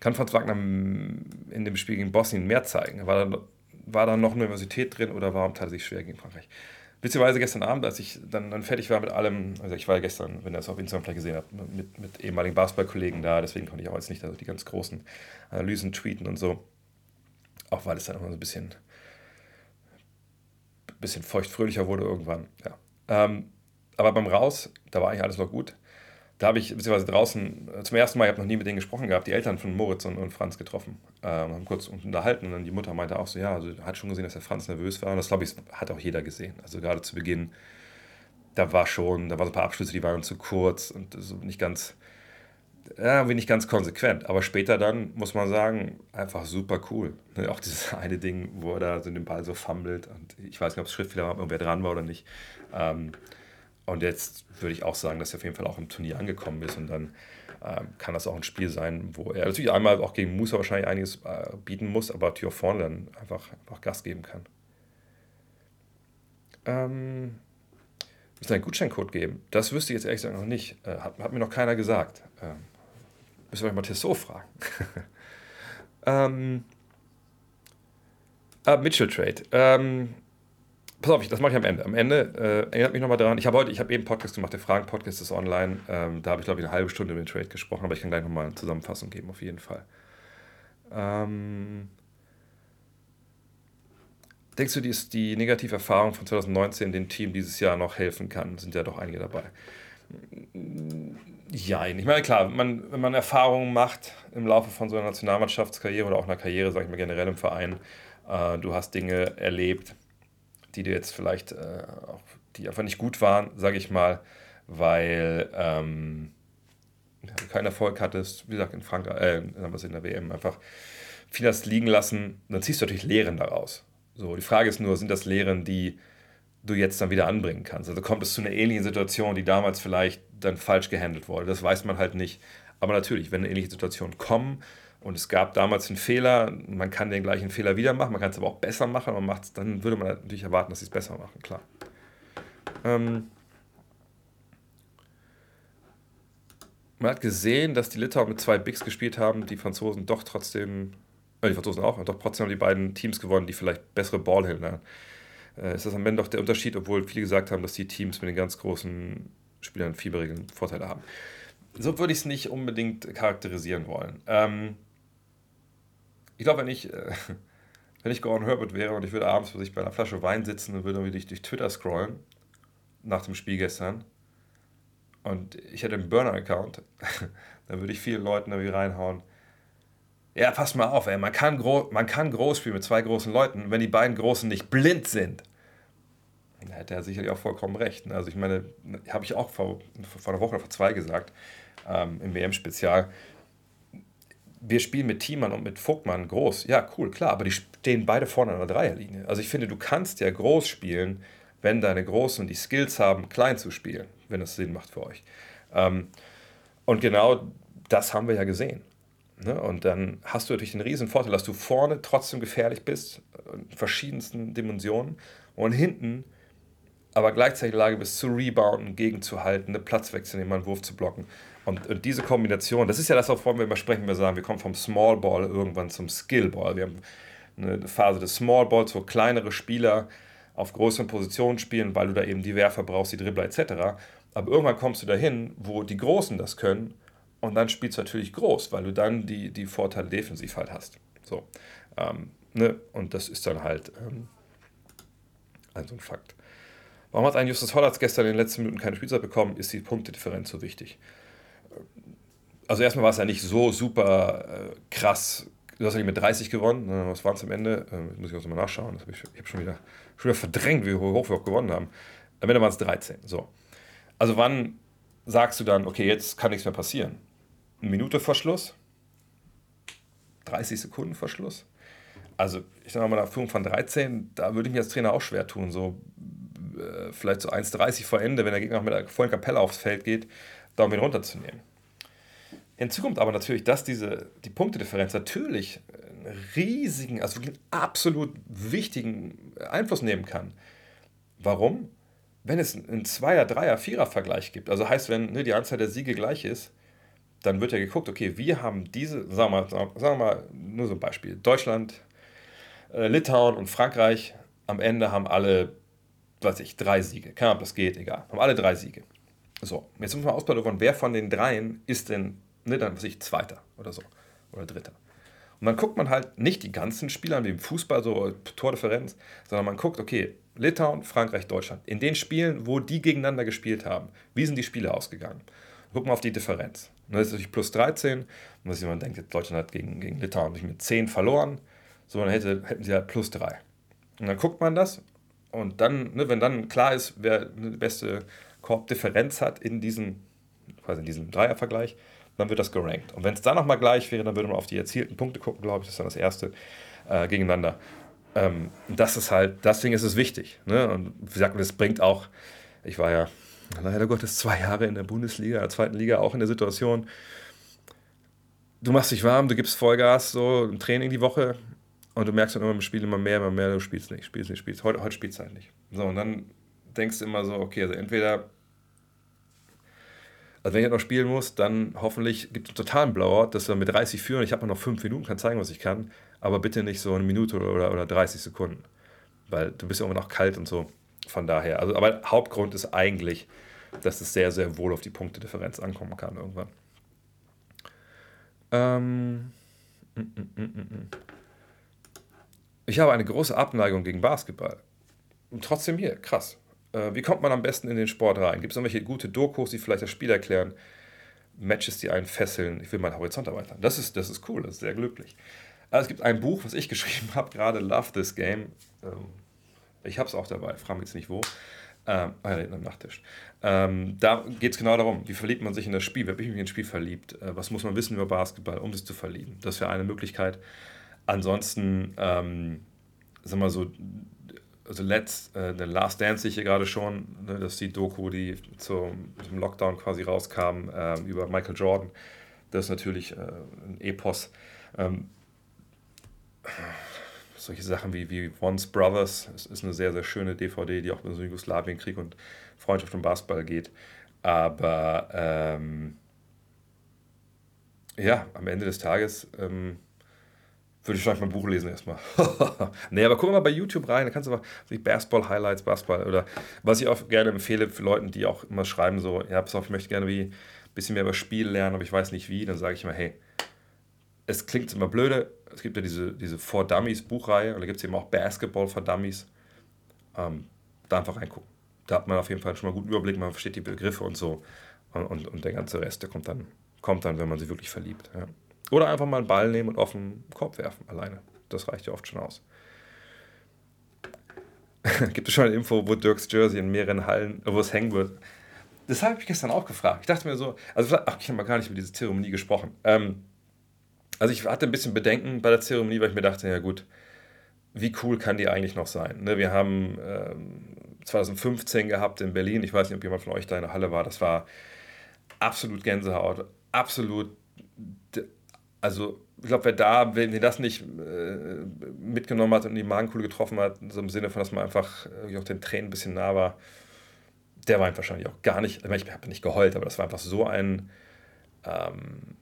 Kann Franz Wagner in dem Spiel gegen Bosnien mehr zeigen? War da war da noch Universität drin oder warum tat er sich schwer gegen Frankreich? Witzigerweise gestern Abend, als ich dann, dann fertig war mit allem, also ich war ja gestern, wenn ihr das auf Instagram vielleicht gesehen habt, mit, mit ehemaligen Basketballkollegen da, deswegen konnte ich auch jetzt nicht also die ganz großen Analysen tweeten und so. Auch weil es dann immer so ein bisschen, bisschen feuchtfröhlicher wurde irgendwann. Ja. Ähm, aber beim Raus, da war eigentlich alles noch gut da habe ich beziehungsweise draußen äh, zum ersten Mal, ich habe noch nie mit denen gesprochen gehabt, die Eltern von Moritz und, und Franz getroffen. Ähm, haben kurz unterhalten und dann die Mutter meinte auch so, ja, also hat schon gesehen, dass der Franz nervös war. Und das glaube ich, hat auch jeder gesehen. Also gerade zu Beginn, da war schon, da waren so ein paar Abschlüsse, die waren zu kurz und so nicht ganz, ja, nicht ganz konsequent. Aber später dann, muss man sagen, einfach super cool. Ne, auch dieses eine Ding, wo er da so den Ball so fummelt. Und ich weiß nicht, ob es Schrittfehler war, ob wer dran war oder nicht. Ähm, und jetzt würde ich auch sagen, dass er auf jeden Fall auch im Turnier angekommen ist. Und dann ähm, kann das auch ein Spiel sein, wo er natürlich einmal auch gegen Musa wahrscheinlich einiges äh, bieten muss, aber Tür vorne dann einfach, einfach Gas geben kann. Ähm, müssen einen Gutscheincode geben? Das wüsste ich jetzt ehrlich gesagt noch nicht. Äh, hat, hat, mir noch keiner gesagt. Ähm, müssen wir mal Tissot fragen. ähm, äh, Mitchell Trade. Ähm, pass auf, das mache ich am Ende. Am Ende äh, erinnert mich nochmal daran, ich habe heute, ich habe eben Podcast gemacht, der Fragen-Podcast ist online. Ähm, da habe ich, glaube ich, eine halbe Stunde über den Trade gesprochen, aber ich kann gleich nochmal eine Zusammenfassung geben, auf jeden Fall. Ähm, denkst du, dass die negative Erfahrung von 2019 dem Team dieses Jahr noch helfen kann? Sind ja doch einige dabei. Ja, ich meine, klar, man, wenn man Erfahrungen macht im Laufe von so einer Nationalmannschaftskarriere oder auch einer Karriere, sage ich mal generell im Verein, äh, du hast Dinge erlebt, die dir jetzt vielleicht äh, auch, die einfach nicht gut waren, sage ich mal, weil ähm, du keinen Erfolg hattest, wie gesagt, in Frankreich, äh, in der WM einfach viel hast liegen lassen, dann ziehst du natürlich Lehren daraus. So, die Frage ist nur, sind das Lehren, die du jetzt dann wieder anbringen kannst? Also kommt es zu einer ähnlichen Situation, die damals vielleicht dann falsch gehandelt wurde? Das weiß man halt nicht. Aber natürlich, wenn eine ähnliche Situation kommt und es gab damals einen Fehler, man kann den gleichen Fehler wieder machen, man kann es aber auch besser machen, man macht's, dann würde man natürlich erwarten, dass sie es besser machen, klar. Ähm man hat gesehen, dass die Litauer mit zwei Bigs gespielt haben, die Franzosen doch trotzdem, äh, die Franzosen auch, und doch trotzdem haben die beiden Teams gewonnen, die vielleicht bessere Ballhändler. Äh, ist das am Ende doch der Unterschied, obwohl viele gesagt haben, dass die Teams mit den ganz großen Spielern Fieberregeln Vorteile haben. So würde ich es nicht unbedingt charakterisieren wollen. Ähm ich glaube, wenn ich, äh, wenn ich Gordon Herbert wäre und ich würde abends für sich bei einer Flasche Wein sitzen und würde irgendwie durch Twitter scrollen, nach dem Spiel gestern, und ich hätte einen Burner-Account, dann würde ich vielen Leuten irgendwie reinhauen. Ja, pass mal auf, ey, man kann, man kann groß spielen mit zwei großen Leuten, wenn die beiden Großen nicht blind sind. Da hätte er sicherlich auch vollkommen recht. Ne? Also ich meine, habe ich auch vor, vor einer Woche oder vor zwei gesagt, ähm, im WM-Spezial, wir spielen mit Thiemann und mit Vogtmann groß. Ja, cool, klar, aber die stehen beide vorne an der Dreierlinie. Also ich finde, du kannst ja groß spielen, wenn deine Großen die Skills haben, klein zu spielen, wenn das Sinn macht für euch. Ähm, und genau das haben wir ja gesehen. Ne? Und dann hast du natürlich den riesen Vorteil, dass du vorne trotzdem gefährlich bist, in verschiedensten Dimensionen, und hinten aber gleichzeitig in der Lage bist zu rebounden, gegenzuhalten, einen Platz wegzunehmen, einen Wurf zu blocken. Und, und, diese Kombination, das ist ja das, wovon wir immer sprechen, wir sagen, wir kommen vom Small Ball irgendwann zum Skill Ball. Wir haben eine Phase des Small Balls, wo kleinere Spieler auf größeren Positionen spielen, weil du da eben die Werfer brauchst, die Dribbler etc. Aber irgendwann kommst du dahin, wo die Großen das können und dann spielst du natürlich groß, weil du dann die, die Vorteile defensiv halt hast. So, ähm, ne? Und das ist dann halt ähm, also ein Fakt. Warum hat ein Justus Hollatz gestern in den letzten Minuten keine Spielzeit bekommen, ist die Punktedifferenz so wichtig also erstmal war es ja nicht so super äh, krass. Du hast ja nicht mit 30 gewonnen. Ne? Was waren es am Ende? Äh, muss ich auch mal nachschauen. Hab ich ich habe schon wieder, schon wieder verdrängt, wie hoch wir auch gewonnen haben. Am Ende waren es 13. So. Also wann sagst du dann, okay, jetzt kann nichts mehr passieren? Eine Minute vor Schluss? 30 Sekunden vor Schluss? Also, ich sage mal, nach Führung von 13, da würde ich mir als Trainer auch schwer tun. So, äh, vielleicht so 1,30 vor Ende, wenn der Gegner mit der vollen Kapelle aufs Feld geht, da um ihn runterzunehmen. Hinzu kommt aber natürlich, dass diese, die Punktedifferenz natürlich einen riesigen, also wirklich einen absolut wichtigen Einfluss nehmen kann. Warum? Wenn es einen Zweier-, Dreier-, Vierer-Vergleich gibt, also heißt, wenn ne, die Anzahl der Siege gleich ist, dann wird ja geguckt, okay, wir haben diese, sagen wir mal, sagen wir mal nur so ein Beispiel, Deutschland, äh, Litauen und Frankreich am Ende haben alle, weiß ich, drei Siege. Keine Ahnung, ob das geht, egal. Haben alle drei Siege. So, jetzt muss man ausplaudern, wer von den dreien ist denn ne, dann was ich, Zweiter oder so. Oder Dritter. Und dann guckt man halt nicht die ganzen Spieler wie im Fußball, so Tordifferenz, sondern man guckt, okay, Litauen, Frankreich, Deutschland. In den Spielen, wo die gegeneinander gespielt haben, wie sind die Spiele ausgegangen? Guck mal auf die Differenz. Und das ist natürlich plus 13. Und dass jemand denkt, Deutschland hat gegen, gegen Litauen mit 10 verloren, so dann hätte, hätten sie halt plus 3. Und dann guckt man das und dann, ne, wenn dann klar ist, wer die beste Korbdifferenz hat in diesem, quasi in diesem Dreiervergleich, dann wird das gerankt. Und wenn es dann nochmal gleich wäre, dann würde man auf die erzielten Punkte gucken, glaube ich, das ist dann das erste äh, gegeneinander. Ähm, das ist halt, deswegen ist es wichtig. Ne? Und wie gesagt, das bringt auch, ich war ja leider Gottes zwei Jahre in der Bundesliga, in der zweiten Liga, auch in der Situation, du machst dich warm, du gibst Vollgas, so im Training die Woche und du merkst dann immer im Spiel immer mehr, immer mehr, du spielst nicht, spielst nicht, spielst. Heute, heute spielst du halt nicht. So, und dann denkst du immer so, okay, also entweder, also wenn ich halt noch spielen muss, dann hoffentlich gibt es einen totalen Blowout, dass wir mit 30 führen, ich habe noch 5 Minuten, kann zeigen, was ich kann, aber bitte nicht so eine Minute oder, oder 30 Sekunden, weil du bist ja immer noch kalt und so. Von daher, also, aber Hauptgrund ist eigentlich, dass es sehr, sehr wohl auf die Punktedifferenz ankommen kann irgendwann. Ähm, mm, mm, mm, ich habe eine große Abneigung gegen Basketball. Und trotzdem hier, krass. Äh, wie kommt man am besten in den Sport rein? Gibt es irgendwelche gute Dokus, die vielleicht das Spiel erklären? Matches, die einen fesseln? Ich will meinen Horizont erweitern. Das ist, das ist cool, das ist sehr glücklich. Also es gibt ein Buch, was ich geschrieben habe, gerade Love This Game. Ähm, ich habe es auch dabei, frage mich jetzt nicht wo. Ähm, ah ja, am Nachttisch. Ähm, da geht es genau darum, wie verliebt man sich in das Spiel, wie habe ich mich in das Spiel verliebt, äh, was muss man wissen über Basketball, um sich zu verlieben. Das wäre eine Möglichkeit. Ansonsten, ähm, sag mal so, also Let's, äh, The Last Dance sehe ich hier gerade schon, ne, das ist die Doku, die zum, zum Lockdown quasi rauskam äh, über Michael Jordan. Das ist natürlich äh, ein Epos. Ähm, solche Sachen wie, wie Once Brothers, es ist eine sehr, sehr schöne DVD, die auch über den Jugoslawienkrieg und Freundschaft und Basketball geht. Aber ähm, ja, am Ende des Tages ähm, würde ich vielleicht mal ein Buch lesen erstmal. nee, aber guck mal bei YouTube rein, da kannst du mal Basketball-Highlights, Basketball oder was ich auch gerne empfehle für Leute, die auch immer schreiben, so, ja, pass auf, ich möchte gerne wie ein bisschen mehr über Spiel lernen, aber ich weiß nicht wie, dann sage ich immer, hey, es klingt immer blöde, es gibt ja diese, diese For Dummies Buchreihe und da gibt es eben auch Basketball for Dummies. Ähm, da einfach reingucken. Da hat man auf jeden Fall schon mal einen guten Überblick, man versteht die Begriffe und so. Und, und, und der ganze Rest, der kommt dann, kommt dann, wenn man sich wirklich verliebt. Ja. Oder einfach mal einen Ball nehmen und auf den Korb werfen, alleine. Das reicht ja oft schon aus. Gibt es schon eine Info, wo Dirks Jersey in mehreren Hallen, wo es hängen wird? Das habe ich gestern auch gefragt. Ich dachte mir so, also ach, ich habe mal gar nicht über diese Zeremonie gesprochen. Ähm, also ich hatte ein bisschen Bedenken bei der Zeremonie, weil ich mir dachte, ja gut, wie cool kann die eigentlich noch sein? Ne, wir haben ähm, 2015 gehabt in Berlin, ich weiß nicht, ob jemand von euch da in der Halle war, das war absolut Gänsehaut, absolut also ich glaube, wer da, wenn ihr das nicht äh, mitgenommen hat und die Magenkuhle getroffen hat, so im Sinne von, dass man einfach äh, auch den Tränen ein bisschen nah war, der weint wahrscheinlich auch gar nicht. Ich, ich habe nicht geheult, aber das war einfach so ein ähm,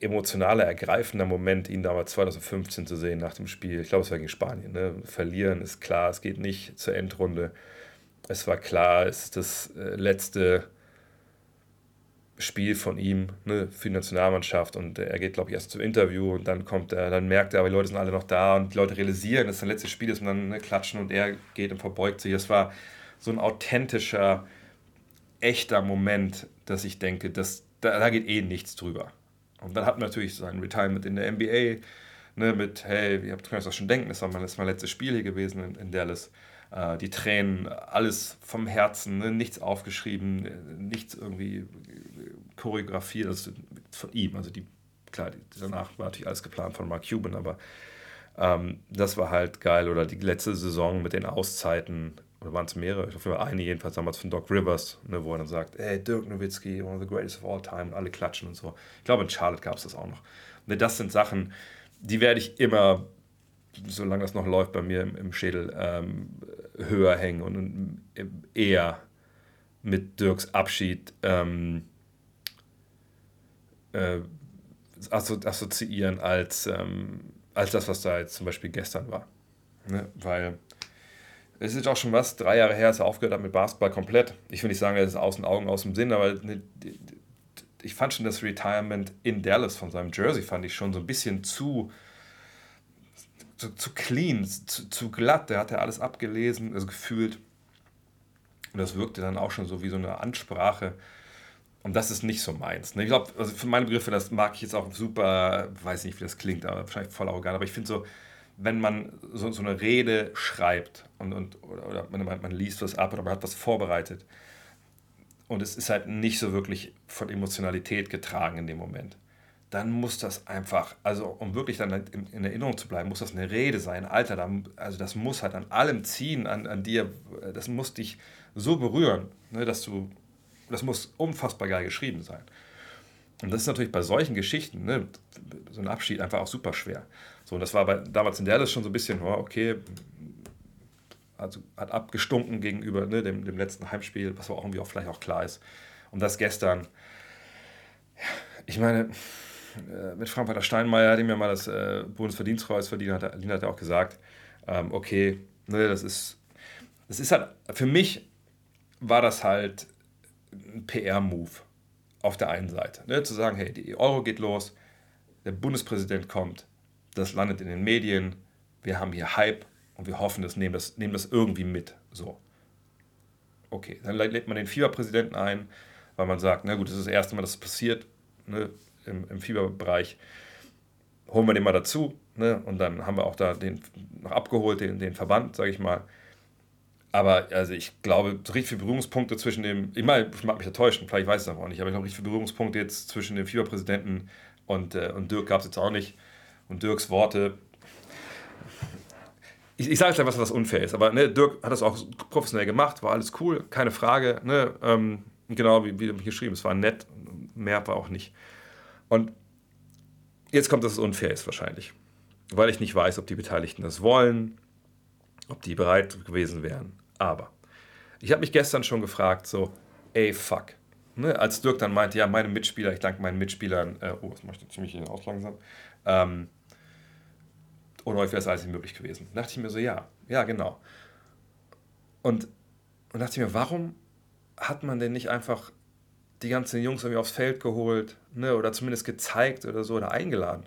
emotionaler, ergreifender Moment, ihn damals 2015 zu sehen nach dem Spiel. Ich glaube, es war gegen Spanien. Ne? Verlieren ist klar, es geht nicht zur Endrunde. Es war klar, es ist das äh, letzte Spiel von ihm ne, für die Nationalmannschaft und er geht, glaube ich, erst zum Interview und dann kommt er, dann merkt er, aber die Leute sind alle noch da und die Leute realisieren, dass es sein letztes Spiel ist und dann ne, klatschen und er geht und verbeugt sich. Es war so ein authentischer, echter Moment, dass ich denke, dass, da, da geht eh nichts drüber. Und dann hat man natürlich sein Retirement in der NBA, ne, mit, hey, ihr könnt euch das schon denken, das war mein, mein letztes Spiel hier gewesen in, in Dallas äh, die Tränen, alles vom Herzen, ne? nichts aufgeschrieben, nichts irgendwie choreografiert, also von ihm. Also die, klar, danach war natürlich alles geplant von Mark Cuban, aber ähm, das war halt geil. Oder die letzte Saison mit den Auszeiten, oder waren es mehrere, ich hoffe eine jedenfalls damals von Doc Rivers, ne, wo er dann sagt, hey, Dirk Nowitzki, one of the greatest of all time, und alle klatschen und so. Ich glaube, in Charlotte gab es das auch noch. Ne, das sind Sachen, die werde ich immer solange das noch läuft bei mir im, im Schädel, ähm, höher hängen und, und, eher mit Dirks Abschied ähm, äh, assoziieren als, ähm, als das, was da jetzt zum Beispiel gestern war. Ne? Weil es ist auch schon was, drei Jahre her, als er aufgehört hat mit Basketball komplett. Ich will nicht sagen, das ist aus den Augen, aus dem Sinn, aber ne, ich fand schon das Retirement in Dallas von seinem Jersey, fand ich schon so ein bisschen zu zu, zu clean, zu, zu glatt. Der hat ja alles abgelesen, also gefühlt. Und das wirkte dann auch schon so wie so eine Ansprache. Und das ist nicht so meins. Ne? Ich glaube, also für meine Begriffe, das mag ich jetzt auch super, weiß nicht, wie das klingt, aber wahrscheinlich voll arrogant. Aber ich finde so, wenn man so, so eine Rede schreibt und, und, oder, oder man, man liest was ab oder man hat was vorbereitet, und es ist halt nicht so wirklich von Emotionalität getragen in dem Moment, dann muss das einfach, also um wirklich dann in, in Erinnerung zu bleiben, muss das eine Rede sein. Alter, dann, also das muss halt an allem ziehen, an, an dir, das muss dich so berühren, ne, dass du, das muss unfassbar geil geschrieben sein. Und das ist natürlich bei solchen Geschichten, ne, so ein Abschied einfach auch super schwer. So, und das war bei, damals in Dallas schon so ein bisschen, oh, okay, also hat abgestunken gegenüber ne, dem, dem letzten Heimspiel, was aber auch irgendwie auch vielleicht auch klar ist. Und das gestern, ich meine, äh, mit Frank-Walter Steinmeier, dem ja mal das äh, Bundesverdienstkreuz verdient hat, hat er auch gesagt, ähm, okay, ne, das ist, das ist halt, für mich war das halt ein PR-Move auf der einen Seite. Ne, zu sagen, hey, die Euro geht los, der Bundespräsident kommt, das landet in den Medien, wir haben hier Hype und wir hoffen, das nehmen das, nehmen das irgendwie mit. So. Okay, dann lädt man den Fieberpräsidenten ein, weil man sagt, na gut, das ist das erste Mal, dass es passiert ne, im, im Fieberbereich. Holen wir den mal dazu ne, und dann haben wir auch da den noch abgeholt, den, den Verband, sage ich mal. Aber also ich glaube, so richtig viele Berührungspunkte zwischen dem, ich meine, ich mag mich enttäuschen, vielleicht weiß ich es aber auch nicht, aber ich glaube, richtig viele Berührungspunkte jetzt zwischen dem Fieberpräsidenten und, äh, und Dirk gab es jetzt auch nicht. Und Dirks Worte, ich, ich sage jetzt einfach, was unfair ist, aber ne, Dirk hat das auch professionell gemacht, war alles cool, keine Frage. Ne, ähm, genau wie, wie geschrieben, es war nett, mehr war auch nicht. Und jetzt kommt, dass es unfair ist wahrscheinlich, weil ich nicht weiß, ob die Beteiligten das wollen, ob die bereit gewesen wären. Aber ich habe mich gestern schon gefragt, so, ey, fuck. Ne, als Dirk dann meinte, ja, meine Mitspieler, ich danke meinen Mitspielern, äh, oh, das mache ich ziemlich aus langsam, ähm, oder wäre es alles nicht möglich gewesen. Da dachte ich mir so, ja, ja, genau. Und, und dachte ich mir, warum hat man denn nicht einfach die ganzen Jungs irgendwie aufs Feld geholt ne, oder zumindest gezeigt oder so oder eingeladen?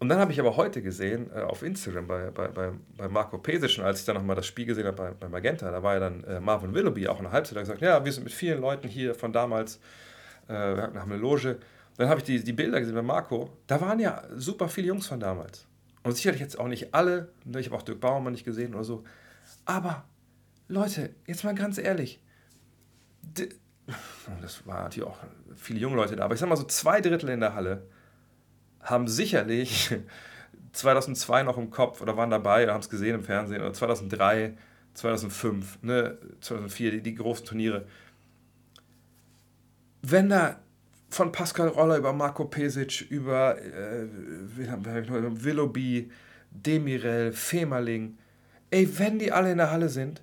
Und dann habe ich aber heute gesehen äh, auf Instagram bei, bei, bei, bei Marco Pesic, und als ich dann nochmal das Spiel gesehen habe bei, bei Magenta, da war ja dann äh, Marvin Willoughby auch in der Halbzeit, gesagt, ja, wir sind mit vielen Leuten hier von damals, äh, wir haben eine Loge. Dann habe ich die, die Bilder gesehen bei Marco, da waren ja super viele Jungs von damals. Und sicherlich jetzt auch nicht alle, ne, ich habe auch Dirk Baumann nicht gesehen oder so. Aber Leute, jetzt mal ganz ehrlich, das waren natürlich auch viele junge Leute da, aber ich sag mal so zwei Drittel in der Halle haben sicherlich 2002 noch im Kopf oder waren dabei oder haben es gesehen im Fernsehen oder 2003, 2005, ne, 2004, die, die großen Turniere. Wenn da von Pascal Roller über Marco Pesic, über äh, Willoughby, Demirel, Femerling. Ey, wenn die alle in der Halle sind,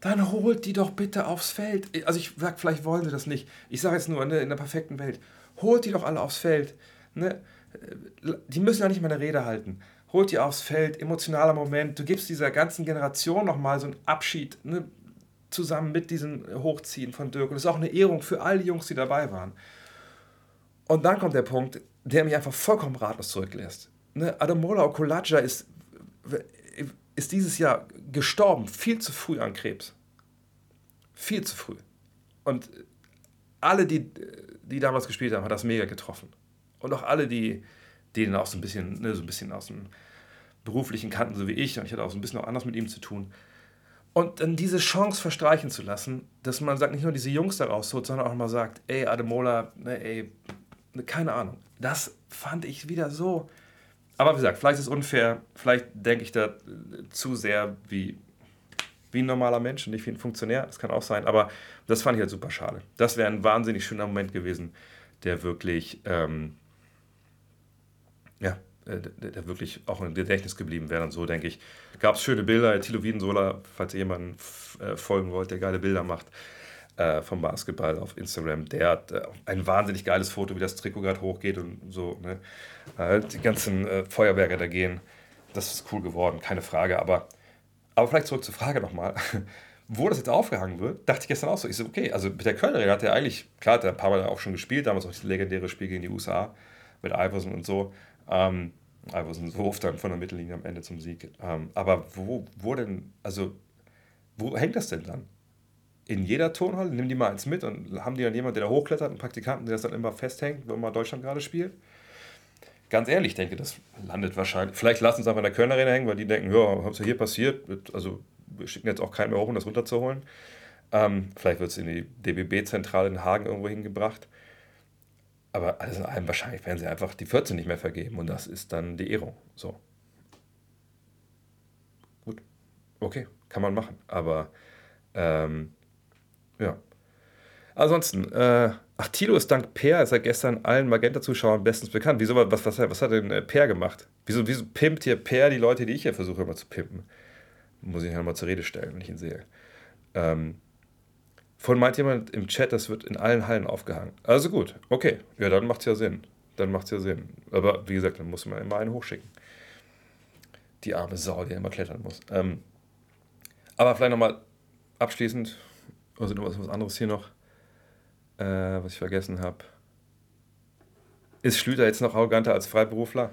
dann holt die doch bitte aufs Feld. Also ich sag, vielleicht wollen sie das nicht. Ich sage jetzt nur, ne, in der perfekten Welt. Holt die doch alle aufs Feld. Ne? Die müssen ja nicht mal eine Rede halten. Holt die aufs Feld, emotionaler Moment. Du gibst dieser ganzen Generation nochmal so einen Abschied, ne? zusammen mit diesem Hochziehen von Dirk. Und das ist auch eine Ehrung für all die Jungs, die dabei waren. Und dann kommt der Punkt, der mich einfach vollkommen ratlos zurücklässt. Ne? Ademola Okulaja ist, ist dieses Jahr gestorben, viel zu früh an Krebs. Viel zu früh. Und alle, die, die damals gespielt haben, hat das mega getroffen. Und auch alle, die, die den auch so ein bisschen, ne, so ein bisschen aus dem beruflichen kannten, so wie ich, und ich hatte auch so ein bisschen auch anders mit ihm zu tun. Und dann diese Chance verstreichen zu lassen, dass man sagt, nicht nur diese Jungs da rausholt, sondern auch mal sagt, ey, Ademola, ne, ey, keine Ahnung. Das fand ich wieder so. Aber wie gesagt, vielleicht ist es unfair, vielleicht denke ich da äh, zu sehr wie, wie ein normaler Mensch und nicht wie ein Funktionär. Das kann auch sein, aber das fand ich halt super schade. Das wäre ein wahnsinnig schöner Moment gewesen, der wirklich, ähm, ja, äh, der, der, wirklich auch im Gedächtnis geblieben wäre. Und so denke ich, gab es schöne Bilder. Thilo Wiedensola, falls ihr jemanden äh, folgen wollt, der geile Bilder macht, äh, vom Basketball auf Instagram. Der hat äh, ein wahnsinnig geiles Foto, wie das Trikot gerade hochgeht und so. Ne? Äh, die ganzen äh, Feuerwerke da gehen. Das ist cool geworden, keine Frage. Aber, aber vielleicht zurück zur Frage nochmal. Wo das jetzt aufgehangen wird, dachte ich gestern auch so. Ich so, okay, also mit der Kölnerin hat er eigentlich, klar, hat er ein paar Mal auch schon gespielt, damals auch das legendäre Spiel gegen die USA mit Iverson und so. Ähm, Iverson Wurf dann von der Mittellinie am Ende zum Sieg. Ähm, aber wo, wo denn, also, wo hängt das denn dann? in jeder Turnhalle, nimm die mal eins mit und haben die dann jemanden, der da hochklettert, einen Praktikanten, der das dann immer festhängt, wenn mal Deutschland gerade spielt. Ganz ehrlich, ich denke, das landet wahrscheinlich. Vielleicht lassen sie es einfach in der Kölner Arena hängen, weil die denken, ja, was ja hier passiert? Also, wir schicken jetzt auch keinen mehr hoch, um das runterzuholen. Ähm, vielleicht wird es in die DBB-Zentrale in Hagen irgendwo hingebracht. Aber alles in allem wahrscheinlich werden sie einfach die 14 nicht mehr vergeben und das ist dann die Ehrung. So. Gut. Okay, kann man machen. Aber ähm, ja. Ansonsten, äh, ach, Tilo ist dank Per, ist er gestern allen Magenta-Zuschauern bestens bekannt. Wieso, was, was, was hat denn äh, Per gemacht? Wieso, wieso pimpt hier Per die Leute, die ich hier versuche immer zu pimpen? Muss ich ihn halt mal zur Rede stellen, wenn ich ihn sehe. Ähm, von meint jemand im Chat, das wird in allen Hallen aufgehangen. Also gut, okay. Ja, dann macht es ja Sinn. Dann macht es ja Sinn. Aber wie gesagt, dann muss man immer einen hochschicken. Die arme Sau, die immer klettern muss. Ähm, aber vielleicht nochmal abschließend, also noch was, anderes hier noch, äh, was ich vergessen habe. Ist Schlüter jetzt noch arroganter als Freiberufler?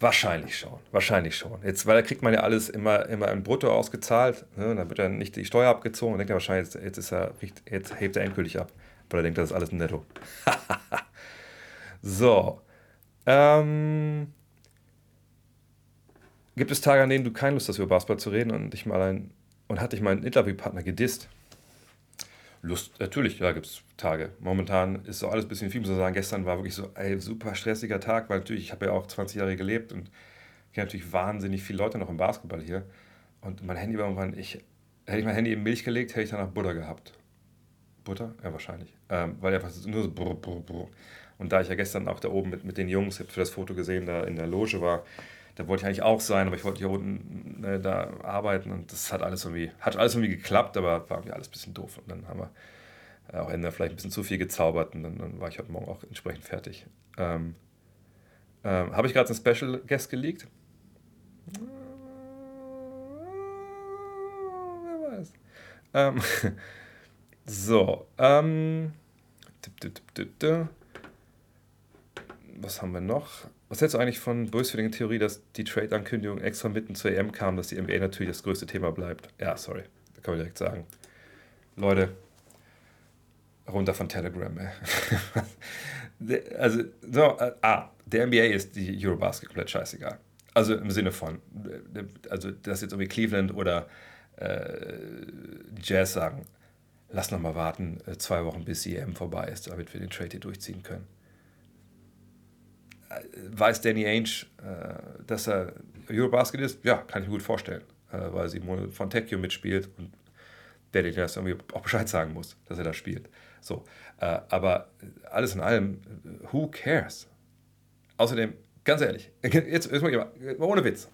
Wahrscheinlich schon, wahrscheinlich schon. Jetzt, weil da kriegt man ja alles immer, immer im Brutto ausgezahlt, ne? dann wird dann nicht die Steuer abgezogen und denkt er wahrscheinlich, jetzt, jetzt, ist er, jetzt hebt er endgültig ab. Aber er denkt, das ist alles netto. so. Ähm, gibt es Tage, an denen du keine Lust hast, über Basketball zu reden und dich mal ein und hat dich mein Interviewpartner gedisst? Lust, natürlich, ja, gibt es Tage. Momentan ist so alles ein bisschen viel, muss ich sagen. Gestern war wirklich so ein super stressiger Tag, weil natürlich, ich habe ja auch 20 Jahre gelebt und kenne natürlich wahnsinnig viele Leute noch im Basketball hier. Und mein Handy war irgendwann, ich, hätte ich mein Handy in Milch gelegt, hätte ich danach Butter gehabt. Butter? Ja, wahrscheinlich. Ähm, weil einfach nur so brr, brr, brr. Und da ich ja gestern auch da oben mit, mit den Jungs, ich habe für das Foto gesehen, da in der Loge war, da wollte ich eigentlich auch sein, aber ich wollte hier unten ne, da arbeiten und das hat alles irgendwie, hat alles irgendwie geklappt, aber war irgendwie alles ein bisschen doof. Und dann haben wir äh, auch Ende vielleicht ein bisschen zu viel gezaubert und dann, dann war ich heute Morgen auch entsprechend fertig. Ähm, ähm, Habe ich gerade einen Special Guest geleakt? Wer weiß. Ähm, so, ähm, was haben wir noch? Was hältst du eigentlich von böswilligen Theorie, dass die Trade-Ankündigung extra mitten zur EM kam, dass die NBA natürlich das größte Thema bleibt? Ja, sorry, da kann man direkt sagen. Leute, runter von Telegram. also, so, äh, ah, der NBA ist die Eurobasket komplett scheißegal. Also im Sinne von, also dass jetzt irgendwie Cleveland oder äh, Jazz sagen, lass noch mal warten, äh, zwei Wochen bis die EM vorbei ist, damit wir den Trade hier durchziehen können weiß Danny Ainge, äh, dass er Eurobasket ist? Ja, kann ich mir gut vorstellen, äh, weil Simone Fontecchio mitspielt und der dir das irgendwie auch Bescheid sagen muss, dass er da spielt. So, äh, aber alles in allem, who cares? Außerdem, ganz ehrlich, jetzt, jetzt mal, ohne Witz,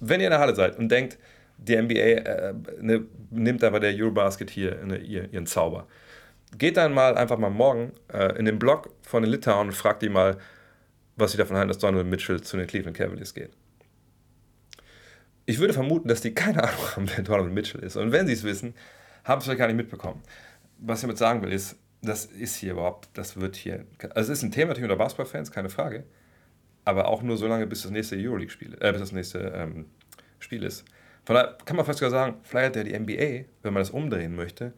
wenn ihr in der Halle seid und denkt, die NBA äh, ne, nimmt aber der Eurobasket hier ne, ihren Zauber, geht dann mal einfach mal morgen äh, in den Blog von den Litauen und fragt die mal, was sie davon halten, dass Donald Mitchell zu den Cleveland Cavaliers geht. Ich würde vermuten, dass die keine Ahnung haben, wer Donald Mitchell ist. Und wenn sie es wissen, haben sie es vielleicht gar nicht mitbekommen. Was ich damit sagen will, ist, das ist hier überhaupt, das wird hier, also es ist ein Thema natürlich unter Basketballfans, keine Frage, aber auch nur so lange, bis das nächste Euroleague-Spiel, äh, bis das nächste ähm, Spiel ist. Von daher kann man fast sogar sagen, vielleicht hat ja die NBA, wenn man das umdrehen möchte,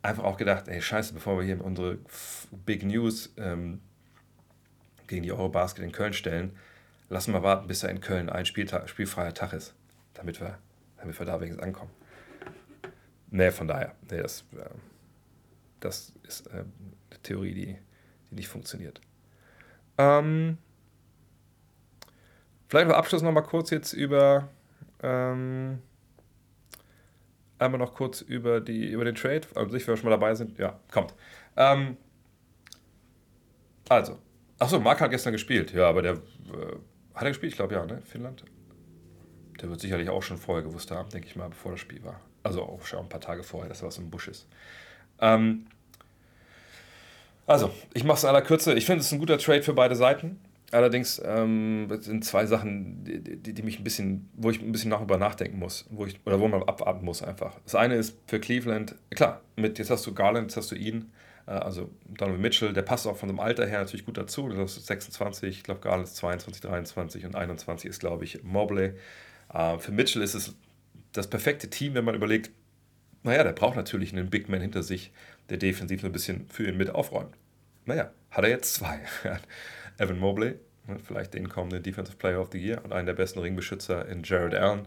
einfach auch gedacht, ey, scheiße, bevor wir hier unsere Big News ähm, gegen die Eurobasket in Köln stellen, lassen wir warten, bis er in Köln ein Spieltag, spielfreier Tag ist, damit wir, damit wir da wenigstens ankommen. Nee, von daher, nee, das, äh, das ist äh, eine Theorie, die, die nicht funktioniert. Ähm, vielleicht noch Abschluss noch mal kurz jetzt über ähm, einmal noch kurz über die über den Trade, also sich, wenn wir schon mal dabei sind. Ja, kommt. Ähm, also, Achso, Mark hat gestern gespielt. Ja, aber der. Äh, hat er gespielt? Ich glaube ja, ne? Finnland. Der wird sicherlich auch schon vorher gewusst haben, denke ich mal, bevor das Spiel war. Also auch schon ein paar Tage vorher, dass er was im Busch ist. Ähm, also, ich mache es in aller Kürze. Ich finde, es ist ein guter Trade für beide Seiten. Allerdings ähm, sind zwei Sachen, die, die, mich ein bisschen, wo ich ein bisschen darüber nachdenken muss, wo ich, oder wo man abwarten muss einfach. Das eine ist für Cleveland, klar, mit jetzt hast du Garland, jetzt hast du ihn. Äh, also Donovan Mitchell, der passt auch von dem Alter her natürlich gut dazu. Das ist 26, ich glaube Garland ist 22, 23 und 21 ist, glaube ich, Mobley. Äh, für Mitchell ist es das perfekte Team, wenn man überlegt, naja, der braucht natürlich einen Big Man hinter sich, der defensiv ein bisschen für ihn mit aufräumt. Naja, hat er jetzt zwei. Evan Mobley, ne, vielleicht den kommenden Defensive Player of the Year und einen der besten Ringbeschützer in Jared Allen.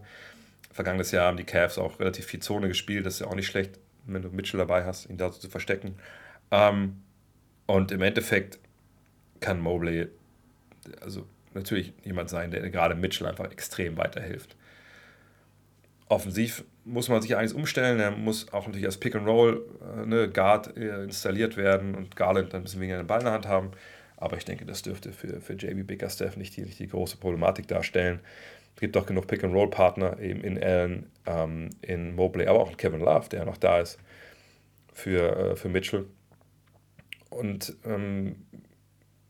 Vergangenes Jahr haben die Cavs auch relativ viel Zone gespielt, das ist ja auch nicht schlecht wenn du Mitchell dabei hast, ihn da zu verstecken. Ähm, und im Endeffekt kann Mobley also natürlich jemand sein, der gerade Mitchell einfach extrem weiterhilft. Offensiv muss man sich eines umstellen. Er muss auch natürlich als Pick and Roll äh, ne, Guard äh, installiert werden und Garland dann ein bisschen weniger den Ball in der Hand haben. Aber ich denke, das dürfte für, für JB Bickerstaff nicht die, nicht die große Problematik darstellen. Es gibt auch genug Pick-and-Roll-Partner eben in Allen, ähm, in Mobley, aber auch in Kevin Love, der noch da ist für, äh, für Mitchell. Und ähm,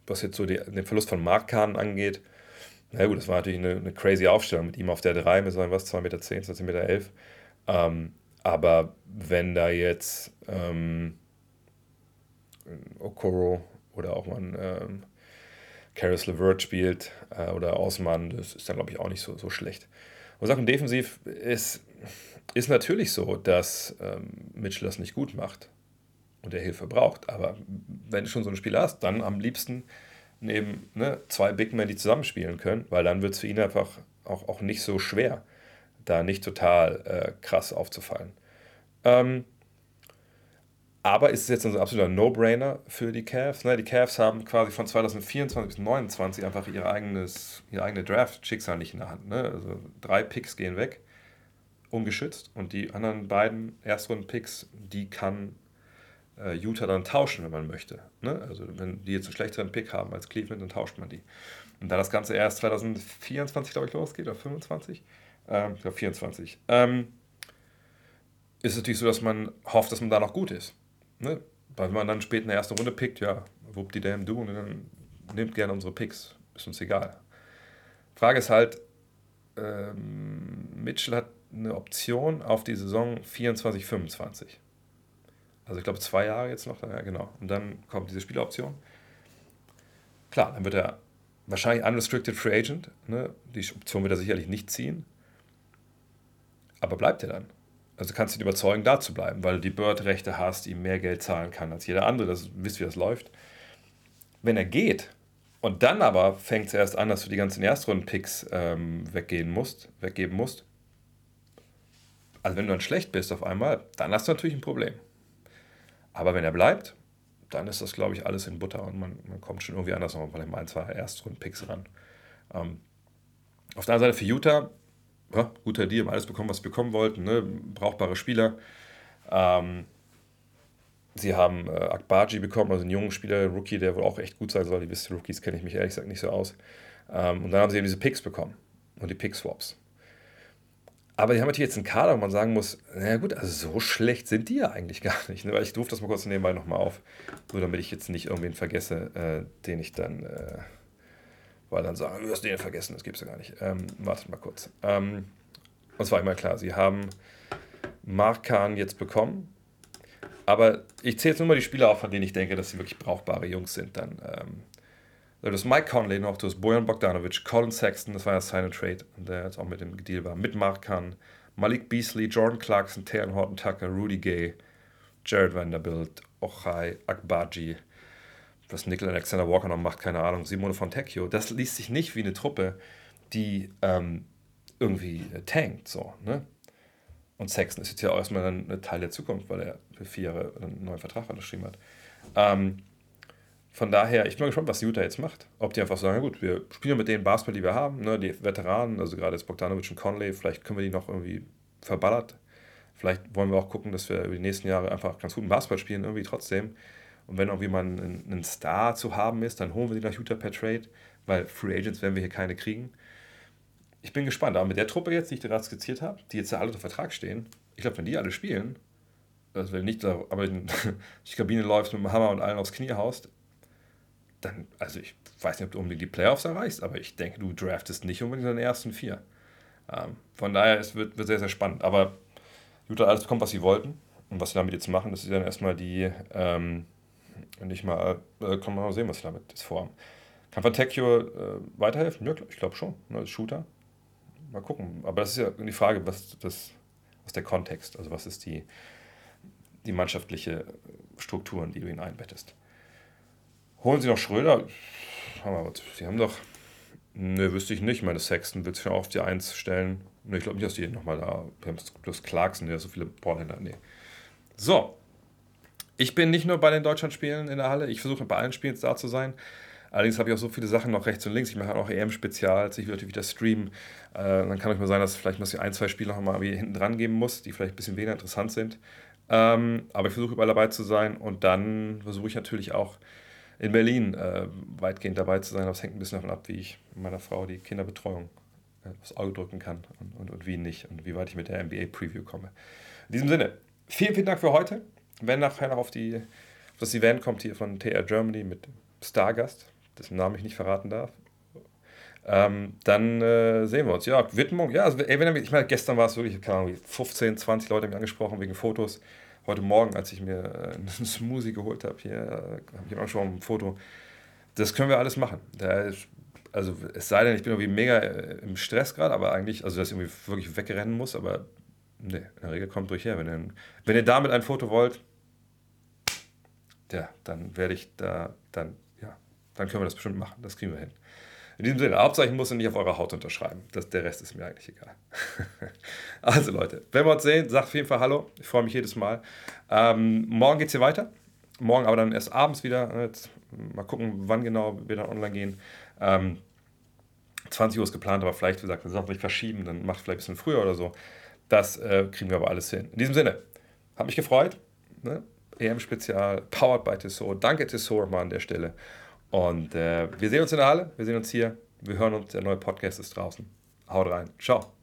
was jetzt so die, den Verlust von Markkahn angeht, na gut, das war natürlich eine, eine, crazy Aufstellung mit ihm auf der 3, mit so was, 2,10 Meter, 2,11 Meter. 11. Ähm, aber wenn da jetzt ähm, Okoro oder auch mal ein ähm, Karis LeVert spielt äh, oder Osman, das ist dann, glaube ich, auch nicht so, so schlecht. Und Sachen defensiv ist, ist natürlich so, dass ähm, Mitchell das nicht gut macht und er Hilfe braucht. Aber wenn du schon so ein Spiel hast, dann am liebsten neben ne, zwei Big Men, die zusammenspielen können, weil dann wird es für ihn einfach auch, auch nicht so schwer, da nicht total äh, krass aufzufallen. Ähm, aber ist es jetzt ein absoluter No-Brainer für die Cavs? Ne? Die Cavs haben quasi von 2024 bis 2029 einfach ihr eigenes, ihre eigene Draft-Schicksal nicht in der Hand. Ne? Also drei Picks gehen weg, ungeschützt. Und die anderen beiden Erstrunden-Picks, die kann Utah dann tauschen, wenn man möchte. Ne? Also wenn die jetzt einen schlechteren Pick haben als Cleveland, dann tauscht man die. Und da das Ganze erst 2024, glaube ich, losgeht, oder 25, ähm, ich glaube 24, ähm, ist es natürlich so, dass man hofft, dass man da noch gut ist. Ne? Weil wenn man dann später in der ersten Runde pickt, ja, wupp die damn du und dann nimmt gerne unsere Picks. Ist uns egal. Frage ist halt, ähm, Mitchell hat eine Option auf die Saison 24, 25. Also ich glaube zwei Jahre jetzt noch, ja genau. Und dann kommt diese Spieleroption. Klar, dann wird er wahrscheinlich unrestricted free agent. Ne? Die Option wird er sicherlich nicht ziehen. Aber bleibt er dann? Also kannst du ihn überzeugen, da zu bleiben, weil du die Bird-Rechte hast, ihm mehr Geld zahlen kann als jeder andere. Das wisst, wie das läuft. Wenn er geht und dann aber fängt es erst an, dass du die ganzen Erstrunden-Picks ähm, weggehen musst, weggeben musst. Also wenn du dann schlecht bist auf einmal, dann hast du natürlich ein Problem. Aber wenn er bleibt, dann ist das, glaube ich, alles in Butter und man, man kommt schon irgendwie anders noch vielleicht mal ein, zwei Erstrunden-Picks ran. Ähm, auf der anderen Seite für Utah, ja, guter Deal, haben alles bekommen, was sie bekommen wollten, ne? brauchbare Spieler. Ähm, sie haben äh, Akbaji bekommen, also einen jungen Spieler, Rookie, der wohl auch echt gut sein soll. Die wisst, Rookies kenne ich mich ehrlich gesagt nicht so aus. Ähm, und dann haben sie eben diese Picks bekommen und die Pick-Swaps. Aber die haben natürlich jetzt einen Kader, wo man sagen muss, naja gut, also so schlecht sind die ja eigentlich gar nicht. Ne? Weil ich rufe das mal kurz nebenbei nochmal auf, nur damit ich jetzt nicht irgendwen vergesse, äh, den ich dann... Äh, weil dann sagen, du hast den vergessen, das gibt es ja gar nicht. Ähm, wartet mal kurz. Ähm, und zwar immer klar, sie haben Mark Kahn jetzt bekommen, aber ich zähle jetzt nur mal die Spieler auf, von denen ich denke, dass sie wirklich brauchbare Jungs sind. Dann ähm, du hast Mike Conley noch, du hast Bojan Bogdanovic, Colin Sexton, das war ja and Trade, der jetzt auch mit dem Deal war, mit Mark Kahn, Malik Beasley, Jordan Clarkson, Taylor Horton Tucker, Rudy Gay, Jared Vanderbilt, Ochai Akbaji, was Nickel Alexander Walker noch macht, keine Ahnung, Simone Fontecchio, das liest sich nicht wie eine Truppe, die ähm, irgendwie äh, tankt, so, ne? Und Sexton ist jetzt ja auch erstmal ein Teil der Zukunft, weil er für vier Jahre einen neuen Vertrag unterschrieben hat. Ähm, von daher, ich bin mal gespannt, was Utah jetzt macht. Ob die einfach sagen, ja gut, wir spielen mit den Basketball, die wir haben, ne, die Veteranen, also gerade jetzt Bogdanovic und Conley, vielleicht können wir die noch irgendwie verballert. Vielleicht wollen wir auch gucken, dass wir über die nächsten Jahre einfach ganz guten Basketball spielen, irgendwie trotzdem. Und wenn irgendwie mal ein, ein Star zu haben ist, dann holen wir die nach Utah per Trade, weil Free Agents werden wir hier keine kriegen. Ich bin gespannt, aber mit der Truppe jetzt, die ich gerade skizziert habe, die jetzt ja alle unter Vertrag stehen, ich glaube, wenn die alle spielen, also wenn nicht aber in die Kabine läufst mit dem Hammer und allen aufs Knie haust, dann, also ich weiß nicht, ob du unbedingt die Playoffs erreichst, aber ich denke, du draftest nicht unbedingt in den ersten vier. Ähm, von daher, es wird, wird sehr, sehr spannend. Aber Utah alles bekommen, was sie wollten. Und was sie damit jetzt machen, das ist dann erstmal die, ähm, nicht mal, äh, kann man mal sehen, was sie damit jetzt vorhaben. Kann Fantecchio äh, weiterhelfen? Ja, ich glaube schon. Ne, als Shooter. Mal gucken. Aber das ist ja die Frage, was, das, was der Kontext, also was ist die, die mannschaftliche Struktur, in die du ihn einbettest. Holen sie noch Schröder? Sie haben doch. Ne, wüsste ich nicht. Ich meine, Sexton wird sich auch auf die Eins stellen. Ne, ich glaube nicht, dass die nochmal da. Bloß Clarkson, der so viele Ballhändler. Nee. So, ich bin nicht nur bei den Deutschlandspielen in der Halle, ich versuche bei allen Spielen da zu sein. Allerdings habe ich auch so viele Sachen noch rechts und links. Ich mache auch EM-Spezials, ich will natürlich wieder streamen. Äh, dann kann es mal sein, dass vielleicht noch ein, zwei Spiele noch mal hinten dran geben muss, die vielleicht ein bisschen weniger interessant sind. Ähm, aber ich versuche überall dabei zu sein und dann versuche ich natürlich auch in Berlin äh, weitgehend dabei zu sein. Das hängt ein bisschen davon ab, wie ich meiner Frau die Kinderbetreuung äh, aufs Auge drücken kann und, und, und wie nicht und wie weit ich mit der NBA-Preview komme. In diesem Sinne, vielen, vielen Dank für heute. Wenn nachher noch auf, die, auf das Event kommt hier von TR Germany mit Stargast, dessen Namen ich nicht verraten darf, ähm, dann äh, sehen wir uns. Ja, Widmung, ja, also, ey, wenn, ich meine, gestern war es wirklich, keine Ahnung, 15, 20 Leute mich angesprochen wegen Fotos. Heute Morgen, als ich mir äh, einen Smoothie geholt habe, hier äh, habe ich auch schon ein Foto. Das können wir alles machen. Ist, also es sei denn, ich bin irgendwie mega äh, im Stress gerade, aber eigentlich, also dass ich irgendwie wirklich wegrennen muss, aber nee, in der Regel kommt durch her. Wenn ihr, wenn ihr damit ein Foto wollt, ja, dann werde ich da, dann, ja, dann können wir das bestimmt machen. Das kriegen wir hin. In diesem Sinne, Hauptsache ich muss nicht auf eurer Haut unterschreiben. Das, der Rest ist mir eigentlich egal. also Leute, wenn wir uns sehen, sagt auf jeden Fall Hallo. Ich freue mich jedes Mal. Ähm, morgen geht es hier weiter. Morgen aber dann erst abends wieder. Jetzt mal gucken, wann genau wir dann online gehen. Ähm, 20 Uhr ist geplant, aber vielleicht, wie gesagt, wir sollten verschieben, dann macht vielleicht ein bisschen früher oder so. Das äh, kriegen wir aber alles hin. In diesem Sinne, hat mich gefreut. Ne? EM-Spezial, powered by Tissot. Danke Tissot mal an der Stelle. Und äh, wir sehen uns in der Halle, wir sehen uns hier, wir hören uns, der neue Podcast ist draußen. Haut rein. Ciao.